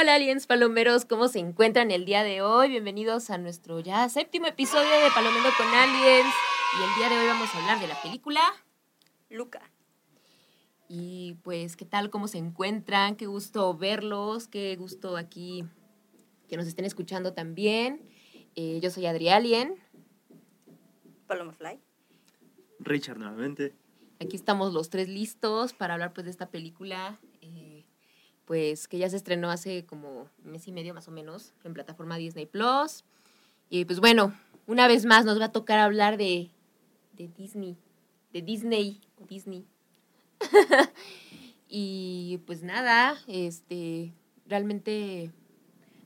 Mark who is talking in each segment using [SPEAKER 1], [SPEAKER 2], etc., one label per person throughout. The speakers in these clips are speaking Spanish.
[SPEAKER 1] Hola aliens palomeros, ¿cómo se encuentran el día de hoy? Bienvenidos a nuestro ya séptimo episodio de Palomero con Aliens. Y el día de hoy vamos a hablar de la película
[SPEAKER 2] Luca.
[SPEAKER 1] Y pues, ¿qué tal? ¿Cómo se encuentran? Qué gusto verlos, qué gusto aquí que nos estén escuchando también. Eh, yo soy Adri Alien.
[SPEAKER 2] Paloma Fly.
[SPEAKER 3] Richard nuevamente.
[SPEAKER 1] Aquí estamos los tres listos para hablar pues de esta película, pues que ya se estrenó hace como mes y medio más o menos en plataforma Disney Plus. Y pues bueno, una vez más nos va a tocar hablar de, de Disney, de Disney Disney. y pues nada, este, realmente,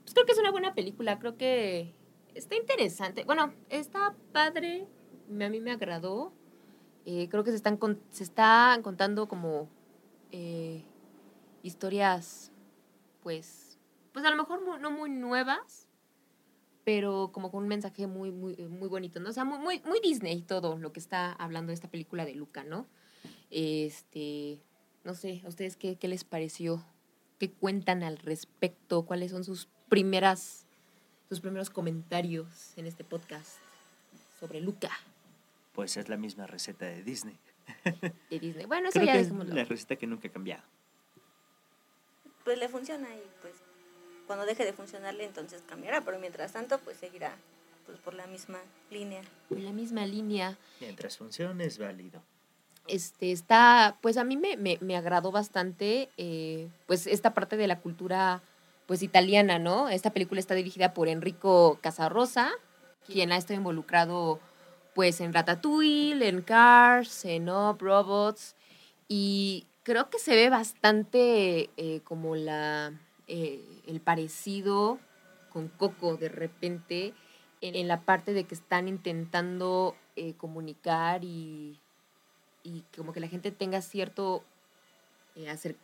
[SPEAKER 1] pues creo que es una buena película, creo que está interesante. Bueno, está padre, a mí me agradó. Eh, creo que se están, se están contando como eh, historias, pues, pues a lo mejor no muy nuevas, pero como con un mensaje muy, muy, muy bonito, ¿no? O sea, muy, muy, muy Disney todo lo que está hablando esta película de Luca, ¿no? Este, no sé, ¿a ustedes qué, qué les pareció? ¿Qué cuentan al respecto? ¿Cuáles son sus primeras, sus primeros comentarios en este podcast sobre Luca?
[SPEAKER 3] Pues es la misma receta de Disney.
[SPEAKER 1] De Disney. Bueno, eso
[SPEAKER 3] Creo
[SPEAKER 1] ya
[SPEAKER 3] que
[SPEAKER 1] es
[SPEAKER 3] la receta que nunca ha cambiado.
[SPEAKER 2] Pues le funciona y pues cuando deje de funcionarle entonces cambiará, pero mientras tanto pues seguirá pues por la misma línea.
[SPEAKER 1] en la misma línea.
[SPEAKER 3] Mientras funcione es válido.
[SPEAKER 1] este, está, pues a mí me, me, me agradó bastante, eh, pues esta parte de la cultura, pues italiana, ¿no? Esta película está dirigida por Enrico Casarosa, quien ha estado involucrado, pues, en Ratatouille, en Cars, en Up, Robots, y creo que se ve bastante eh, como la, eh, el parecido con Coco de repente, en, la parte de que están intentando eh, comunicar y y como que la gente tenga cierto eh, acer-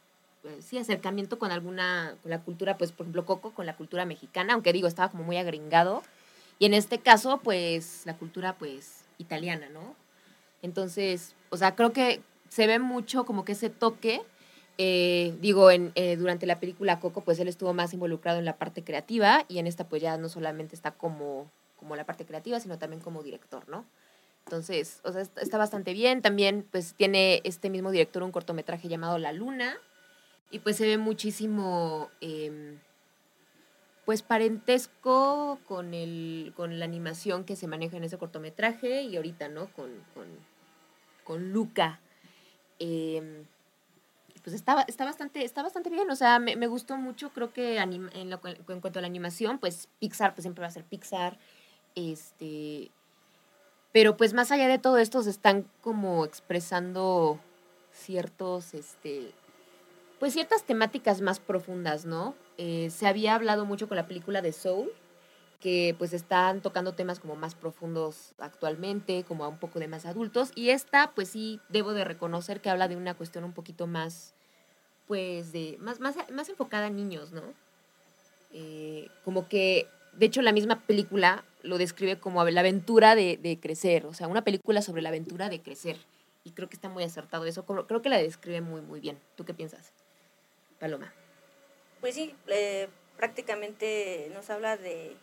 [SPEAKER 1] sí, acercamiento con alguna, con la cultura, pues por ejemplo Coco, con la cultura mexicana, aunque digo, estaba como muy agringado, y en este caso, pues la cultura pues italiana, ¿no? Entonces, o sea, creo que se ve mucho como que ese toque, eh, digo, en, eh, durante la película Coco, pues él estuvo más involucrado en la parte creativa, y en esta pues ya no solamente está como, como la parte creativa, sino también como director, ¿no? Entonces, o sea, está, bastante bien. También, pues, tiene este mismo director un cortometraje llamado La Luna. Y pues se ve muchísimo, em, pues, parentesco con, el, con la animación que se maneja en ese cortometraje y ahorita, ¿no? Con, con Luca. Em, pues está, está, bastante, está bastante bien, o sea, me, me gustó mucho, creo que en, lo, cuanto a la animación, pues Pixar, pues siempre va a ser Pixar, este, pero pues más allá de todo esto se están como expresando ciertos, este, pues ciertas temáticas más profundas, ¿no? Eh, se había hablado mucho con la película de Soul, que pues están tocando temas como más profundos actualmente, como a un poco de más adultos, y esta pues sí debo de reconocer que habla de una cuestión un poquito más, pues de, más, más, más enfocada a niños, ¿no? Eh, como que, de hecho la misma película lo describe como la aventura de, crecer, o sea, una película sobre la aventura de crecer, y creo que está muy acertado eso, creo creo que la describe muy, muy bien. ¿Tú qué piensas, Paloma?
[SPEAKER 2] Pues sí, eh, prácticamente nos habla de,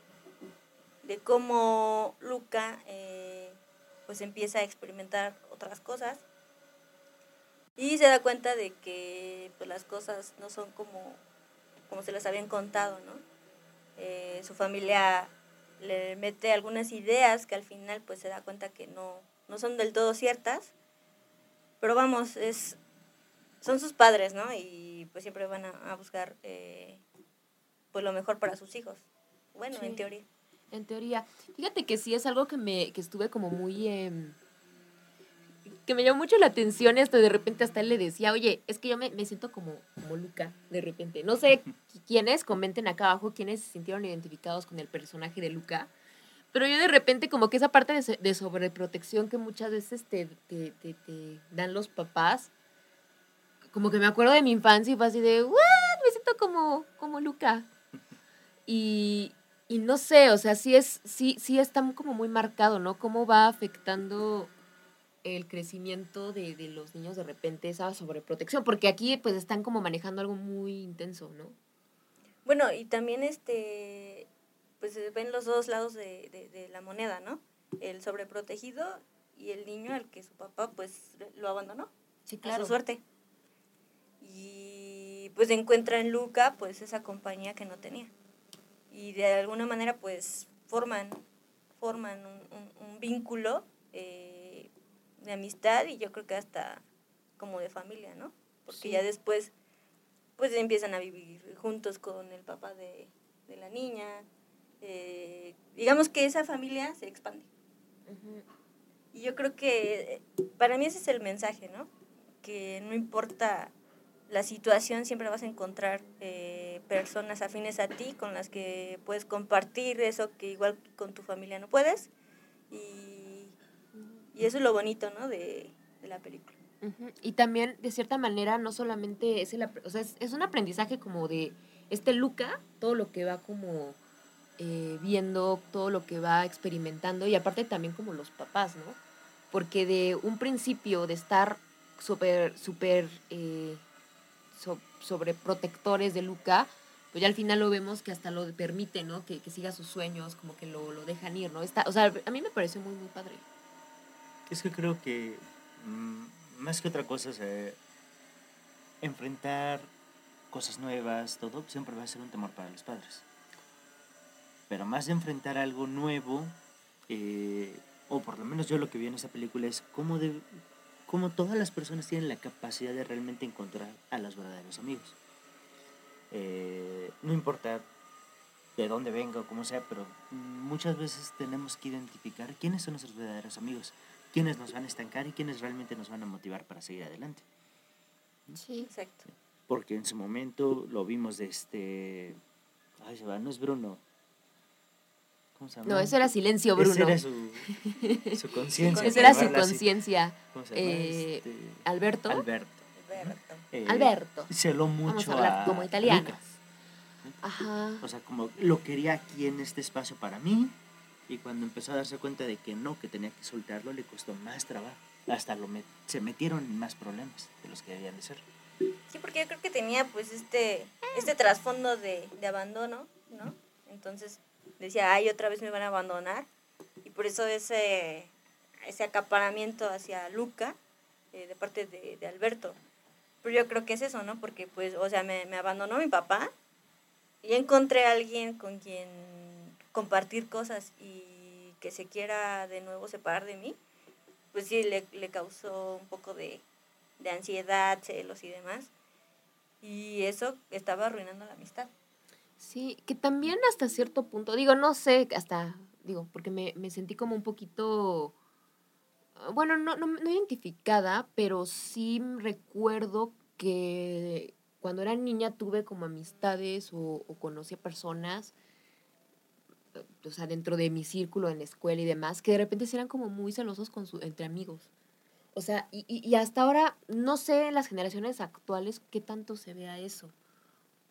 [SPEAKER 2] de cómo Luca eh, pues empieza a experimentar otras cosas y se da cuenta de que pues, las cosas no son como, como se les habían contado, ¿no? Eh, su familia le mete algunas ideas que al final pues se da cuenta que no, no son del todo ciertas, pero vamos, es, son sus padres, ¿no? Y pues siempre van a, a buscar eh, pues lo mejor para sus hijos. Bueno,
[SPEAKER 1] Sí.
[SPEAKER 2] en teoría.
[SPEAKER 1] En teoría. Fíjate que sí es algo que me que estuve como muy em, que me llamó mucho la atención esto de repente hasta él le decía, oye, es que yo me, me siento como, como Luca, de repente. No sé qui- quiénes, comenten acá abajo quiénes se sintieron identificados con el personaje de Luca. Pero yo de repente como que esa parte de, de sobreprotección que muchas veces te, te, te- te dan los papás, como que me acuerdo de mi infancia y fue así de, ¿what? Me siento como, como Luca. Y, y no sé, o sea, sí es, sí, sí está como muy marcado, ¿no? Cómo va afectando el crecimiento de, de los niños de repente esa sobreprotección, porque aquí pues están como manejando algo muy intenso, ¿no?
[SPEAKER 2] Bueno, y también este, pues se ven los dos lados de, de, de la moneda, ¿no? El sobreprotegido y el niño al que su papá pues lo abandonó
[SPEAKER 1] Sí,
[SPEAKER 2] a su suerte. Y pues encuentra en Luca pues esa compañía que no tenía. Y de alguna manera pues forman, forman un, un- un vínculo eh, de amistad y yo creo que hasta como de familia, ¿no? Porque
[SPEAKER 1] Sí.
[SPEAKER 2] ya después pues empiezan a vivir juntos con el papá de, de la niña. eh, digamos que esa familia se expande. Y yo creo que eh, para mí ese es el mensaje, ¿no? Que no importa la situación, siempre vas a encontrar eh, personas afines a ti con las que puedes compartir eso que igual con tu familia no puedes. Y, y eso es lo bonito, ¿no? De, de la película.
[SPEAKER 1] Ujú. Y también, de cierta manera, no solamente es el, o sea, es, es un aprendizaje como de este Luca, todo lo que va como eh, viendo, todo lo que va experimentando, y aparte también como los papás, ¿no? Porque de un principio de estar súper, súper eh, so- sobreprotectores de Luca, pues ya al final lo vemos que hasta lo permite, ¿no? Que, que siga sus sueños, como que lo, lo dejan ir, ¿no? Está, o sea, a mí me pareció muy, muy padre.
[SPEAKER 3] Es que creo que mm, más que otra cosa, enfrentar cosas nuevas, todo, siempre va a ser un temor para los padres. Pero más de enfrentar algo nuevo, eh, o por lo menos yo lo que vi en esa película es cómo, de, cómo todas las personas tienen la capacidad de realmente encontrar a los verdaderos amigos. Eh, no importa de dónde venga o cómo sea, pero muchas veces tenemos que identificar quiénes son nuestros verdaderos amigos, quiénes nos van a estancar y quiénes realmente nos van a motivar para seguir adelante.
[SPEAKER 1] Sí.
[SPEAKER 2] Exacto.
[SPEAKER 3] Porque en su momento lo vimos de este... Ay, se va, no es Bruno. ¿Cómo se llama?
[SPEAKER 1] No, ese era silencio,
[SPEAKER 3] Ese
[SPEAKER 1] Bruno.
[SPEAKER 3] era su, su conciencia.
[SPEAKER 1] Esa era su conciencia. Eh,
[SPEAKER 3] Este,
[SPEAKER 1] Alberto.
[SPEAKER 3] Alberto.
[SPEAKER 2] Alberto.
[SPEAKER 3] Eh,
[SPEAKER 1] Alberto.
[SPEAKER 3] Celó
[SPEAKER 1] Vamos
[SPEAKER 3] mucho
[SPEAKER 1] a hablar
[SPEAKER 3] a
[SPEAKER 1] como italianos.
[SPEAKER 3] Luca.
[SPEAKER 1] Ajá.
[SPEAKER 3] O sea, como lo quería aquí en este espacio para mí. Y cuando empezó a darse cuenta de que no, que tenía que soltarlo, le costó más trabajo. Hasta lo met- se metieron en más problemas de los que debían de ser.
[SPEAKER 2] Sí, porque yo creo que tenía pues este, este trasfondo de, de abandono, ¿no? Entonces decía, ay, otra vez me van a abandonar. Y por eso ese, ese acaparamiento hacia Luca eh, de parte de, Alberto. Pero yo creo que es eso, ¿no? Porque pues, o sea, me, me abandonó mi papá y encontré a alguien con quien compartir cosas y que se quiera de nuevo separar de mí, pues sí, le, le causó un poco de, de ansiedad, celos y demás. Y eso estaba arruinando la amistad.
[SPEAKER 1] Sí, que también hasta cierto punto, digo, no sé, hasta, digo, porque me, me sentí como un poquito, ah, bueno, no, no, no identificada, pero sí recuerdo que cuando era niña tuve como amistades o, o conocí a personas, o sea, dentro de mi círculo en la escuela y demás, que de repente eran como muy celosos con su, entre amigos. O sea, y, y hasta ahora no sé en las generaciones actuales qué tanto se vea eso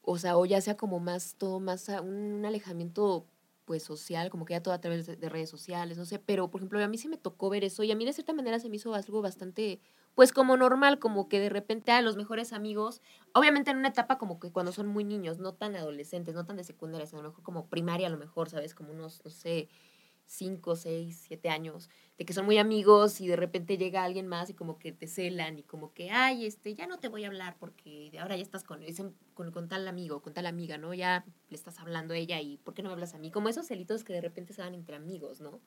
[SPEAKER 1] o sea, o ya sea como más, todo más, un alejamiento pues social, como que ya todo a través de, de redes sociales, no sé, pero por ejemplo a mí sí me tocó ver eso y a mí de cierta manera se me hizo algo bastante, pues como normal, como que de repente a los mejores amigos, obviamente en una etapa como que cuando son muy niños, no tan adolescentes, no tan de secundaria, sino a lo mejor como primaria a lo mejor, ¿sabes? Como unos, no sé, cinco, seis, siete años, de que son muy amigos y de repente llega alguien más y como que te celan y como que, ay, este, ya no te voy a hablar porque ahora ya estás con, con, con tal amigo, con tal amiga, ¿no? Ya le estás hablando a ella y ¿por qué no me hablas a mí? Como esos celitos que de repente se dan entre amigos, ¿no?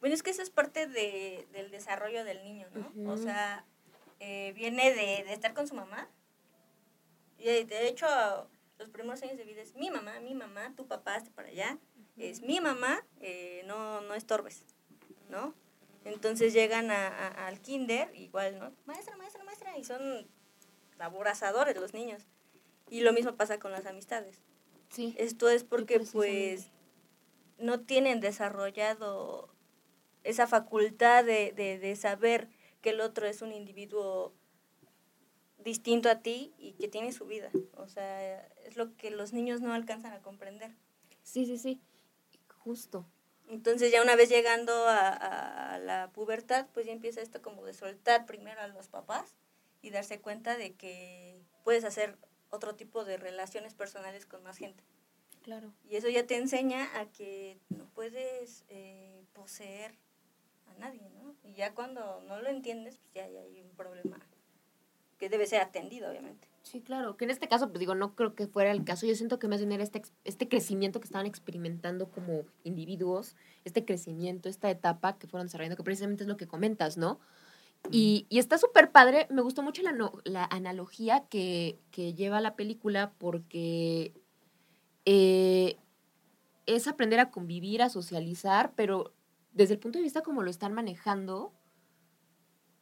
[SPEAKER 2] Bueno, es que eso es parte de, del desarrollo del niño, ¿no? O
[SPEAKER 1] Ujú.
[SPEAKER 2] sea, eh, viene de, de estar con su mamá. Y de, hecho, los primeros años de vida es mi mamá, mi mamá, tu papá, hazte para allá. Es mi mamá, eh, no, no estorbes, ¿no? Entonces llegan a, a- al kinder, igual, ¿no? Maestra, maestra, maestra, y son aborazadores los niños. Y lo mismo pasa con las amistades.
[SPEAKER 1] Sí.
[SPEAKER 2] Esto es porque pues no tienen desarrollado esa facultad de, de, de saber que el otro es un individuo distinto a ti y que tiene su vida. O sea, es lo que los niños no alcanzan a comprender.
[SPEAKER 1] Sí, sí, sí. Justo.
[SPEAKER 2] Entonces ya una vez llegando a, a- la pubertad, pues ya empieza esto como de soltar primero a los papás y darse cuenta de que puedes hacer otro tipo de relaciones personales con más gente.
[SPEAKER 1] Claro.
[SPEAKER 2] Y eso ya te enseña a que no puedes eh, poseer a nadie, ¿no? Y ya cuando no lo entiendes, pues ya, ya hay un problema que debe ser atendido, obviamente.
[SPEAKER 1] Sí, claro. Que en este caso, pues digo, no creo que fuera el caso. Yo siento que más bien era este, este crecimiento que estaban experimentando como individuos, este crecimiento, esta etapa que fueron desarrollando, que precisamente es lo que comentas, ¿no? Y, y está súper padre. Me gustó mucho la, no- la analogía que, que lleva la película porque eh, es aprender a convivir, a socializar, pero desde el punto de vista como lo están manejando,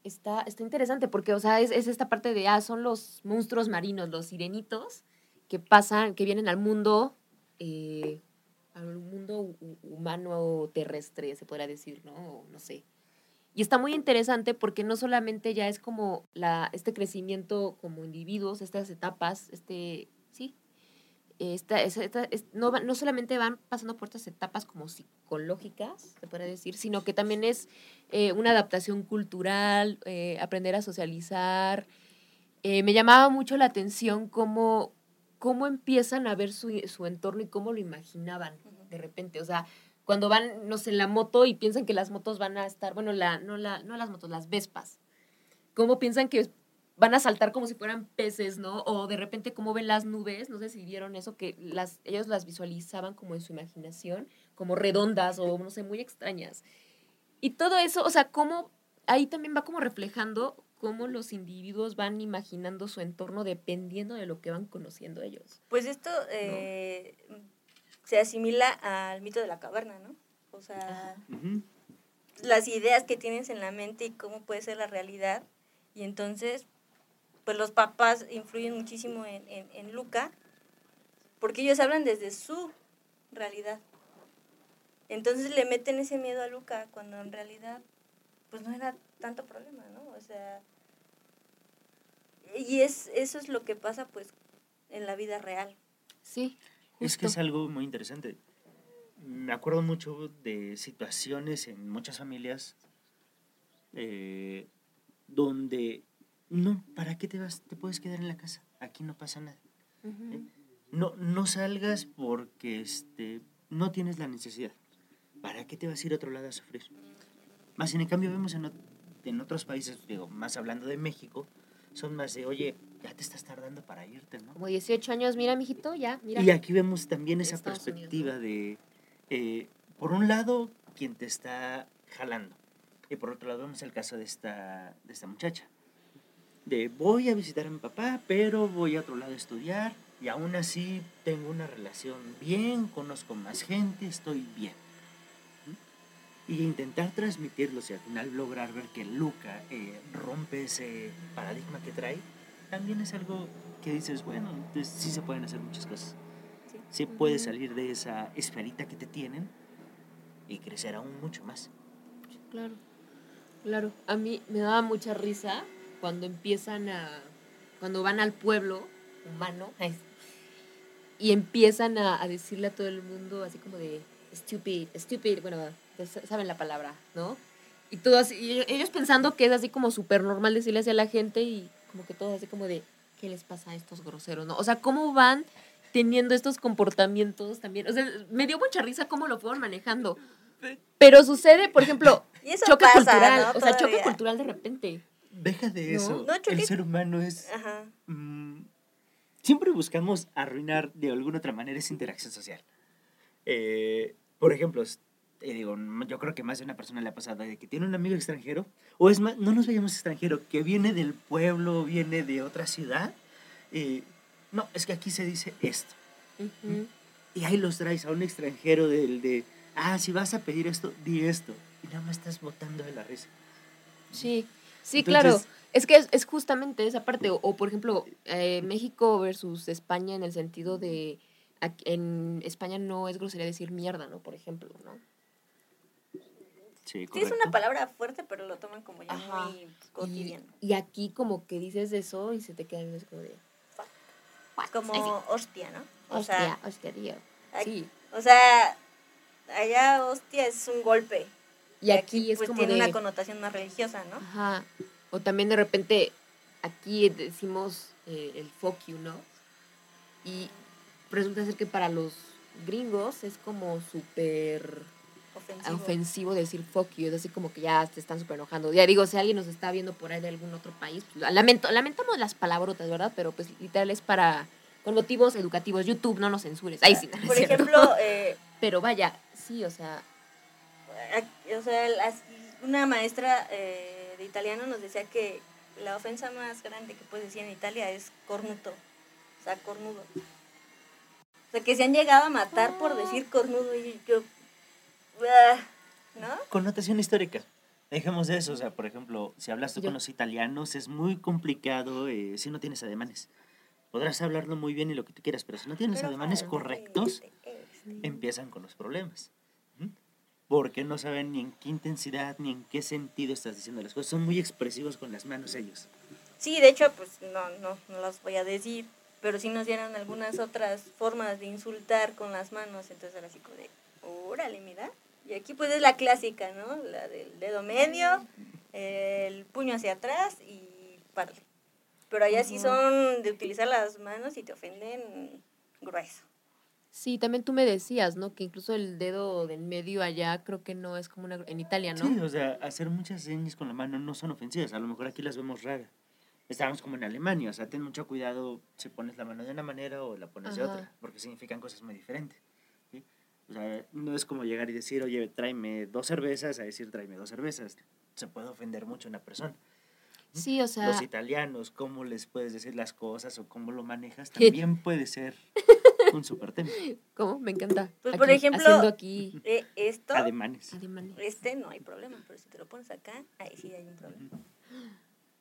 [SPEAKER 1] está, está interesante porque, o sea, es, es esta parte de, ah, son los monstruos marinos, los sirenitos, que pasan, que vienen al mundo, eh, al mundo hu- hu- humano terrestre, se podrá decir, ¿no? No sé. Y está muy interesante porque no solamente ya es como la, este crecimiento como individuos, estas etapas, este, esta, es- esta- es- no, no solamente van pasando por estas etapas como psicológicas, se podría decir, sino que también es eh, una adaptación cultural, eh, aprender a socializar. Eh, me llamaba mucho la atención cómo, cómo empiezan a ver su, su entorno y cómo lo imaginaban de repente. O sea, cuando van, no sé, en la moto y piensan que las motos van a estar, bueno, la, no, la, no las motos, las Vespas. Cómo piensan que van a saltar como si fueran peces, ¿no? O de repente cómo ven las nubes, no sé si vieron eso, que las, ellos las visualizaban como en su imaginación, como redondas o no sé, muy extrañas. Y todo eso, o sea, cómo ahí también va como reflejando cómo los individuos van imaginando su entorno dependiendo de lo que van conociendo ellos.
[SPEAKER 2] Pues esto eh, se asimila al mito de la caverna, ¿no? O sea,
[SPEAKER 3] Ujú.
[SPEAKER 2] las ideas que tienes en la mente y cómo puede ser la realidad. Y entonces, pues los papás influyen muchísimo en, en, en Luca, porque ellos hablan desde su realidad. Entonces le meten ese miedo a Luca cuando en realidad, pues no era tanto problema, ¿no? O sea, y es, eso es lo que pasa pues en la vida real.
[SPEAKER 1] Sí,
[SPEAKER 3] Es que es algo muy interesante. Me acuerdo mucho de situaciones en muchas familias eh, donde no, ¿para qué te vas? Te puedes quedar en la casa. Aquí no pasa nada.
[SPEAKER 1] Ujú.
[SPEAKER 3] No, no salgas porque este, no tienes la necesidad. ¿Para qué te vas a ir a otro lado a sufrir? Más en cambio vemos en, en otros países, digo, más hablando de México, son más de, oye, ya te estás tardando para irte, ¿no?
[SPEAKER 1] Como 18 años, mira, mijito, ya, mira.
[SPEAKER 3] Y aquí vemos también esa
[SPEAKER 1] Estados Unidos,
[SPEAKER 3] perspectiva de, eh, por un lado, quien te está jalando. Y por otro lado, vemos el caso de esta, de esta muchacha. De voy a visitar a mi papá, pero voy a otro lado a estudiar. Y aún así tengo una relación bien, conozco más gente, estoy bien. Y intentar transmitirlo y al final lograr ver que Luca eh, rompe ese paradigma que trae, también es algo que dices, bueno, entonces sí se pueden hacer muchas cosas.
[SPEAKER 2] Sí.
[SPEAKER 3] Sí puedes salir de esa esferita que te tienen y crecer aún mucho más.
[SPEAKER 1] Claro, claro. A mí me daba mucha risa cuando empiezan a, cuando van al pueblo humano y empiezan a, a decirle a todo el mundo así como de stupid, stupid, bueno, saben la palabra, ¿no? Y todos, y ellos- pensando que es así como súper normal decirle así a la gente y como que todos así como de, ¿qué les pasa a estos groseros, no? O sea, ¿cómo van teniendo estos comportamientos también? O sea, me dio mucha risa cómo lo fueron manejando. Pero sucede, por ejemplo, choque
[SPEAKER 2] pasa,
[SPEAKER 1] cultural,
[SPEAKER 2] ¿no?
[SPEAKER 1] o sea, choque cultural de repente.
[SPEAKER 3] Deja de
[SPEAKER 1] No.
[SPEAKER 3] eso.
[SPEAKER 2] No, choque-
[SPEAKER 3] El ser humano es...
[SPEAKER 2] Ajá.
[SPEAKER 3] mm, siempre buscamos arruinar de alguna otra manera esa interacción social. Eh, por ejemplo, eh, digo, m- yo creo que más de una persona le ha pasado de que tiene un amigo extranjero, o es más, no nos veamos extranjero, que viene del pueblo, viene de otra ciudad. eh, no, es que aquí se dice esto.
[SPEAKER 1] Ujú.
[SPEAKER 3] Y ahí los traes a un extranjero del de, ah, si vas a pedir esto, di esto. Y nada más estás botando de la risa.
[SPEAKER 1] Sí, sí,
[SPEAKER 3] Entonces-
[SPEAKER 1] claro. Es que es, es justamente esa parte. O, o, por ejemplo, eh, México versus España en el sentido de. En España no es grosería decir mierda, ¿no? Por ejemplo, ¿no?
[SPEAKER 3] Sí,
[SPEAKER 2] Sí, es una palabra fuerte, pero lo toman como ya
[SPEAKER 1] Ajá.
[SPEAKER 2] muy cotidiano.
[SPEAKER 1] y aquí como que dices eso y se te quedan así como de.
[SPEAKER 2] Como hostia, ¿no? O
[SPEAKER 1] Hostia,
[SPEAKER 2] sea,
[SPEAKER 1] hostia, tío. Sí.
[SPEAKER 2] o sea, allá hostia es un golpe.
[SPEAKER 1] Y aquí es
[SPEAKER 2] pues
[SPEAKER 1] como
[SPEAKER 2] tiene
[SPEAKER 1] de.
[SPEAKER 2] una connotación más religiosa, ¿no?
[SPEAKER 1] Ajá. O también de repente aquí decimos eh, el fuck you, ¿no? Y resulta ser que para los gringos es como súper
[SPEAKER 2] Ofensivo.
[SPEAKER 1] ofensivo decir fuck you, es así como que ya te están súper enojando. Ya digo, si alguien nos está viendo por ahí de algún otro país, pues, lamento, lamentamos las palabrotas, ¿verdad? Pero pues literal es para, con motivos educativos. YouTube, no nos censures. Ahí sí, no
[SPEAKER 2] Por ejemplo, eh,
[SPEAKER 1] Pero vaya, sí, o sea,
[SPEAKER 2] o sea, las- una maestra eh, de italiano nos decía que la ofensa más grande que puedes decir en Italia es cornuto, o sea, cornudo. O sea, que se han llegado a matar por decir cornudo y yo, ah, ¿no?
[SPEAKER 3] Connotación histórica. Dejemos de eso, o sea, por ejemplo, si hablas tú
[SPEAKER 1] Yo-
[SPEAKER 3] con los italianos, es muy complicado eh, si no tienes ademanes. Podrás hablarlo muy bien y lo que tú quieras, pero si no tienes
[SPEAKER 2] Pero
[SPEAKER 3] ademanes correctos,
[SPEAKER 2] este, este.
[SPEAKER 3] empiezan con los problemas. Porque no saben ni en qué intensidad ni en qué sentido estás diciendo las cosas. Son muy expresivos con las manos ellos.
[SPEAKER 2] Sí, de hecho, pues no, no, no las voy a decir, pero sí nos dieron algunas otras formas de insultar con las manos, entonces era así como de, órale, mira. Y aquí pues es la clásica, ¿no? La del dedo medio, el puño hacia atrás y párale. Pero allá sí son de utilizar las manos y te ofenden grueso.
[SPEAKER 1] Sí, también tú me decías, ¿no? Que incluso el dedo del medio allá creo que no es como una, en Italia, ¿no?
[SPEAKER 3] Sí, o sea, hacer muchas señas con la mano no son ofensivas. A lo mejor aquí las vemos raras. Estábamos como en Alemania, o sea, ten mucho cuidado si pones la mano de una manera o la pones de
[SPEAKER 1] Ajá.
[SPEAKER 3] otra, porque significan cosas muy diferentes. ¿sí? O sea, no es como llegar y decir, oye, tráeme dos cervezas, a decir, tráeme dos cervezas. Se puede ofender mucho a una persona.
[SPEAKER 1] Sí, o sea,
[SPEAKER 3] Los italianos, cómo les puedes decir las cosas o cómo lo manejas, también puede ser un súper tema.
[SPEAKER 1] ¿cómo? Me encanta.
[SPEAKER 2] Pues, por ejemplo,
[SPEAKER 1] Haciendo aquí
[SPEAKER 2] Eh, esto,
[SPEAKER 3] Ademanes.
[SPEAKER 1] ademanes.
[SPEAKER 2] este no hay problema, pero si te lo pones acá, ahí sí hay un problema.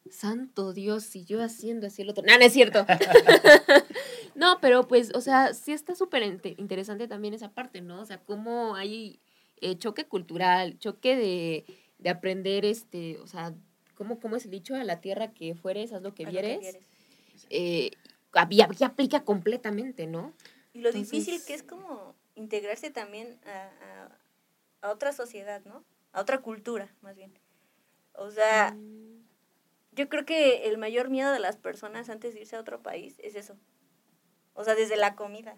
[SPEAKER 1] Santo Dios, y yo haciendo así el otro. No, no es cierto. no, pero pues, o sea, sí está súper inte- interesante también esa parte, ¿no? O sea, cómo hay eh, choque cultural, choque de, de aprender, este, o sea, ¿cómo, ¿cómo es el dicho? A la tierra que fueres, haz lo que
[SPEAKER 2] lo que
[SPEAKER 1] vieres. Eh, había, aplica completamente, ¿no?
[SPEAKER 2] Y lo
[SPEAKER 1] Entonces-
[SPEAKER 2] difícil que es como integrarse también a, a- a otra sociedad, ¿no? A otra cultura, más bien. O sea,
[SPEAKER 1] Mm,
[SPEAKER 2] yo creo que el mayor miedo de las personas antes de irse a otro país es eso. O sea, desde la comida.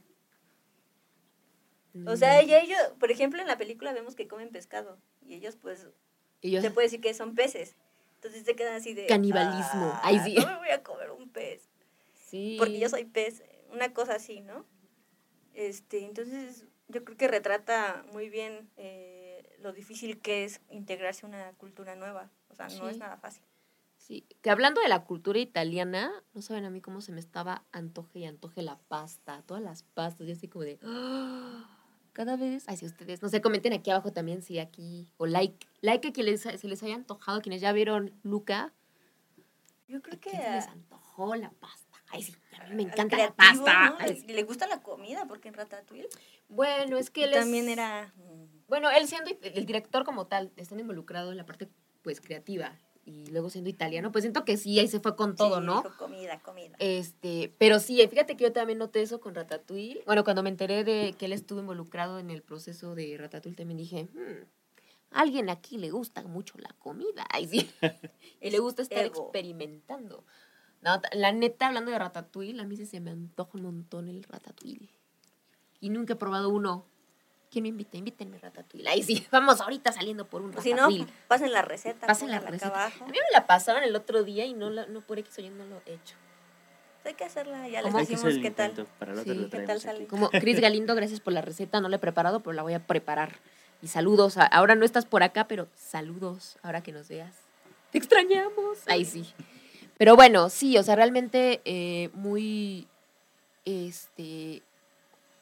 [SPEAKER 2] O sea,
[SPEAKER 1] mm.
[SPEAKER 2] ya ellos, por ejemplo, en la película vemos que comen pescado y ellos pues se puede decir que son peces. Entonces se quedan así de
[SPEAKER 1] Canibalismo.
[SPEAKER 2] "Ah,
[SPEAKER 1] Ay, sí.
[SPEAKER 2] No me voy a comer un pez.
[SPEAKER 1] sí.
[SPEAKER 2] porque yo soy pez, una cosa así, ¿no? Este, entonces yo creo que retrata muy bien eh, lo difícil que es integrarse a una cultura nueva, o sea, no es nada fácil.
[SPEAKER 1] Sí, que hablando de la cultura italiana, no saben a mí cómo se me estaba antoje y antoje la pasta, todas las pastas, yo así como de, "Ah", cada vez, ay, si ustedes, no sé, comenten aquí abajo también si aquí, o like, like a quienes se les haya antojado, quienes ya vieron Luca,
[SPEAKER 2] Yo
[SPEAKER 1] ¿a
[SPEAKER 2] creo que
[SPEAKER 1] se les antojó la pasta? Ay, sí, a mí me encanta la pasta.
[SPEAKER 2] ¿no? Le, gusta la comida, porque en Ratatouille
[SPEAKER 1] Bueno, es que él es-
[SPEAKER 2] también era... mm,
[SPEAKER 1] Bueno, él siendo el director como tal, estando involucrado en la parte, pues, creativa, y luego siendo italiano, pues siento que sí, ahí se fue con todo,
[SPEAKER 2] sí,
[SPEAKER 1] ¿no?
[SPEAKER 2] comida, comida.
[SPEAKER 1] Este, pero sí, fíjate que yo también noté eso con Ratatouille. Bueno, cuando me enteré de que él estuvo involucrado en el proceso de Ratatouille, también dije, "Hmm, a alguien aquí le gusta mucho la comida. Ay, sí. y le gusta estar
[SPEAKER 2] ego.
[SPEAKER 1] experimentando. No, la neta, hablando de Ratatouille, a mí sí se me antoja un montón el Ratatouille. Y nunca he probado uno. ¿Quién me invita? Invítenme Ratatouille. Ahí sí, vamos ahorita saliendo por un
[SPEAKER 2] O si no,
[SPEAKER 1] Ratatouille.
[SPEAKER 2] pasen la receta,
[SPEAKER 1] Pasen la
[SPEAKER 2] pónganla acá
[SPEAKER 1] receta.
[SPEAKER 2] abajo.
[SPEAKER 1] A mí me la pasaron el otro día y no, la, no por X o Y no lo he hecho.
[SPEAKER 2] Hay que hacerla, ya les decimos qué tal.
[SPEAKER 3] Para
[SPEAKER 1] Sí.
[SPEAKER 2] ¿Qué tal sale?
[SPEAKER 1] Como Cris Galindo, gracias por la receta. No la he preparado, pero la voy a preparar. Y saludos. Ahora no estás por acá, pero saludos ahora que nos veas. Te extrañamos. Ahí sí. Pero bueno, sí, o sea, realmente eh, muy. Este.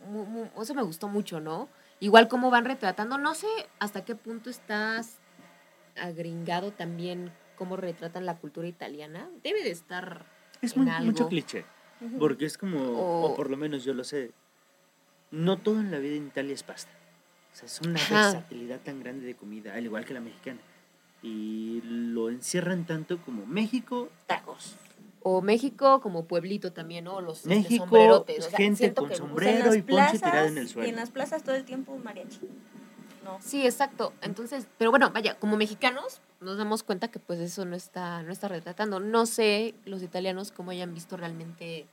[SPEAKER 1] mu- mu- eso me gustó mucho, ¿no? Igual cómo van retratando. No sé hasta qué punto estás agringado también cómo retratan la cultura italiana. Debe de estar.
[SPEAKER 3] Es
[SPEAKER 1] en
[SPEAKER 3] muy, mucho cliché. Porque es como,
[SPEAKER 1] O-
[SPEAKER 3] o por lo menos yo lo sé, no todo en la vida en Italia es pasta. O sea, es una versatilidad tan grande de comida, al igual que la mexicana. Y lo encierran tanto como México, tacos.
[SPEAKER 1] O México como pueblito también, ¿no? Los
[SPEAKER 3] México,
[SPEAKER 1] sombrerotes. o sea,
[SPEAKER 3] gente
[SPEAKER 1] siento
[SPEAKER 3] con
[SPEAKER 1] que-
[SPEAKER 2] O sea,
[SPEAKER 3] sombrero y ponche tirado en el
[SPEAKER 2] y
[SPEAKER 3] suelo.
[SPEAKER 2] en las plazas todo el tiempo un mariachi. No.
[SPEAKER 1] Sí, exacto. Entonces, pero bueno, vaya, como mexicanos nos damos cuenta que pues eso no está, no está retratando. No sé los italianos cómo hayan visto realmente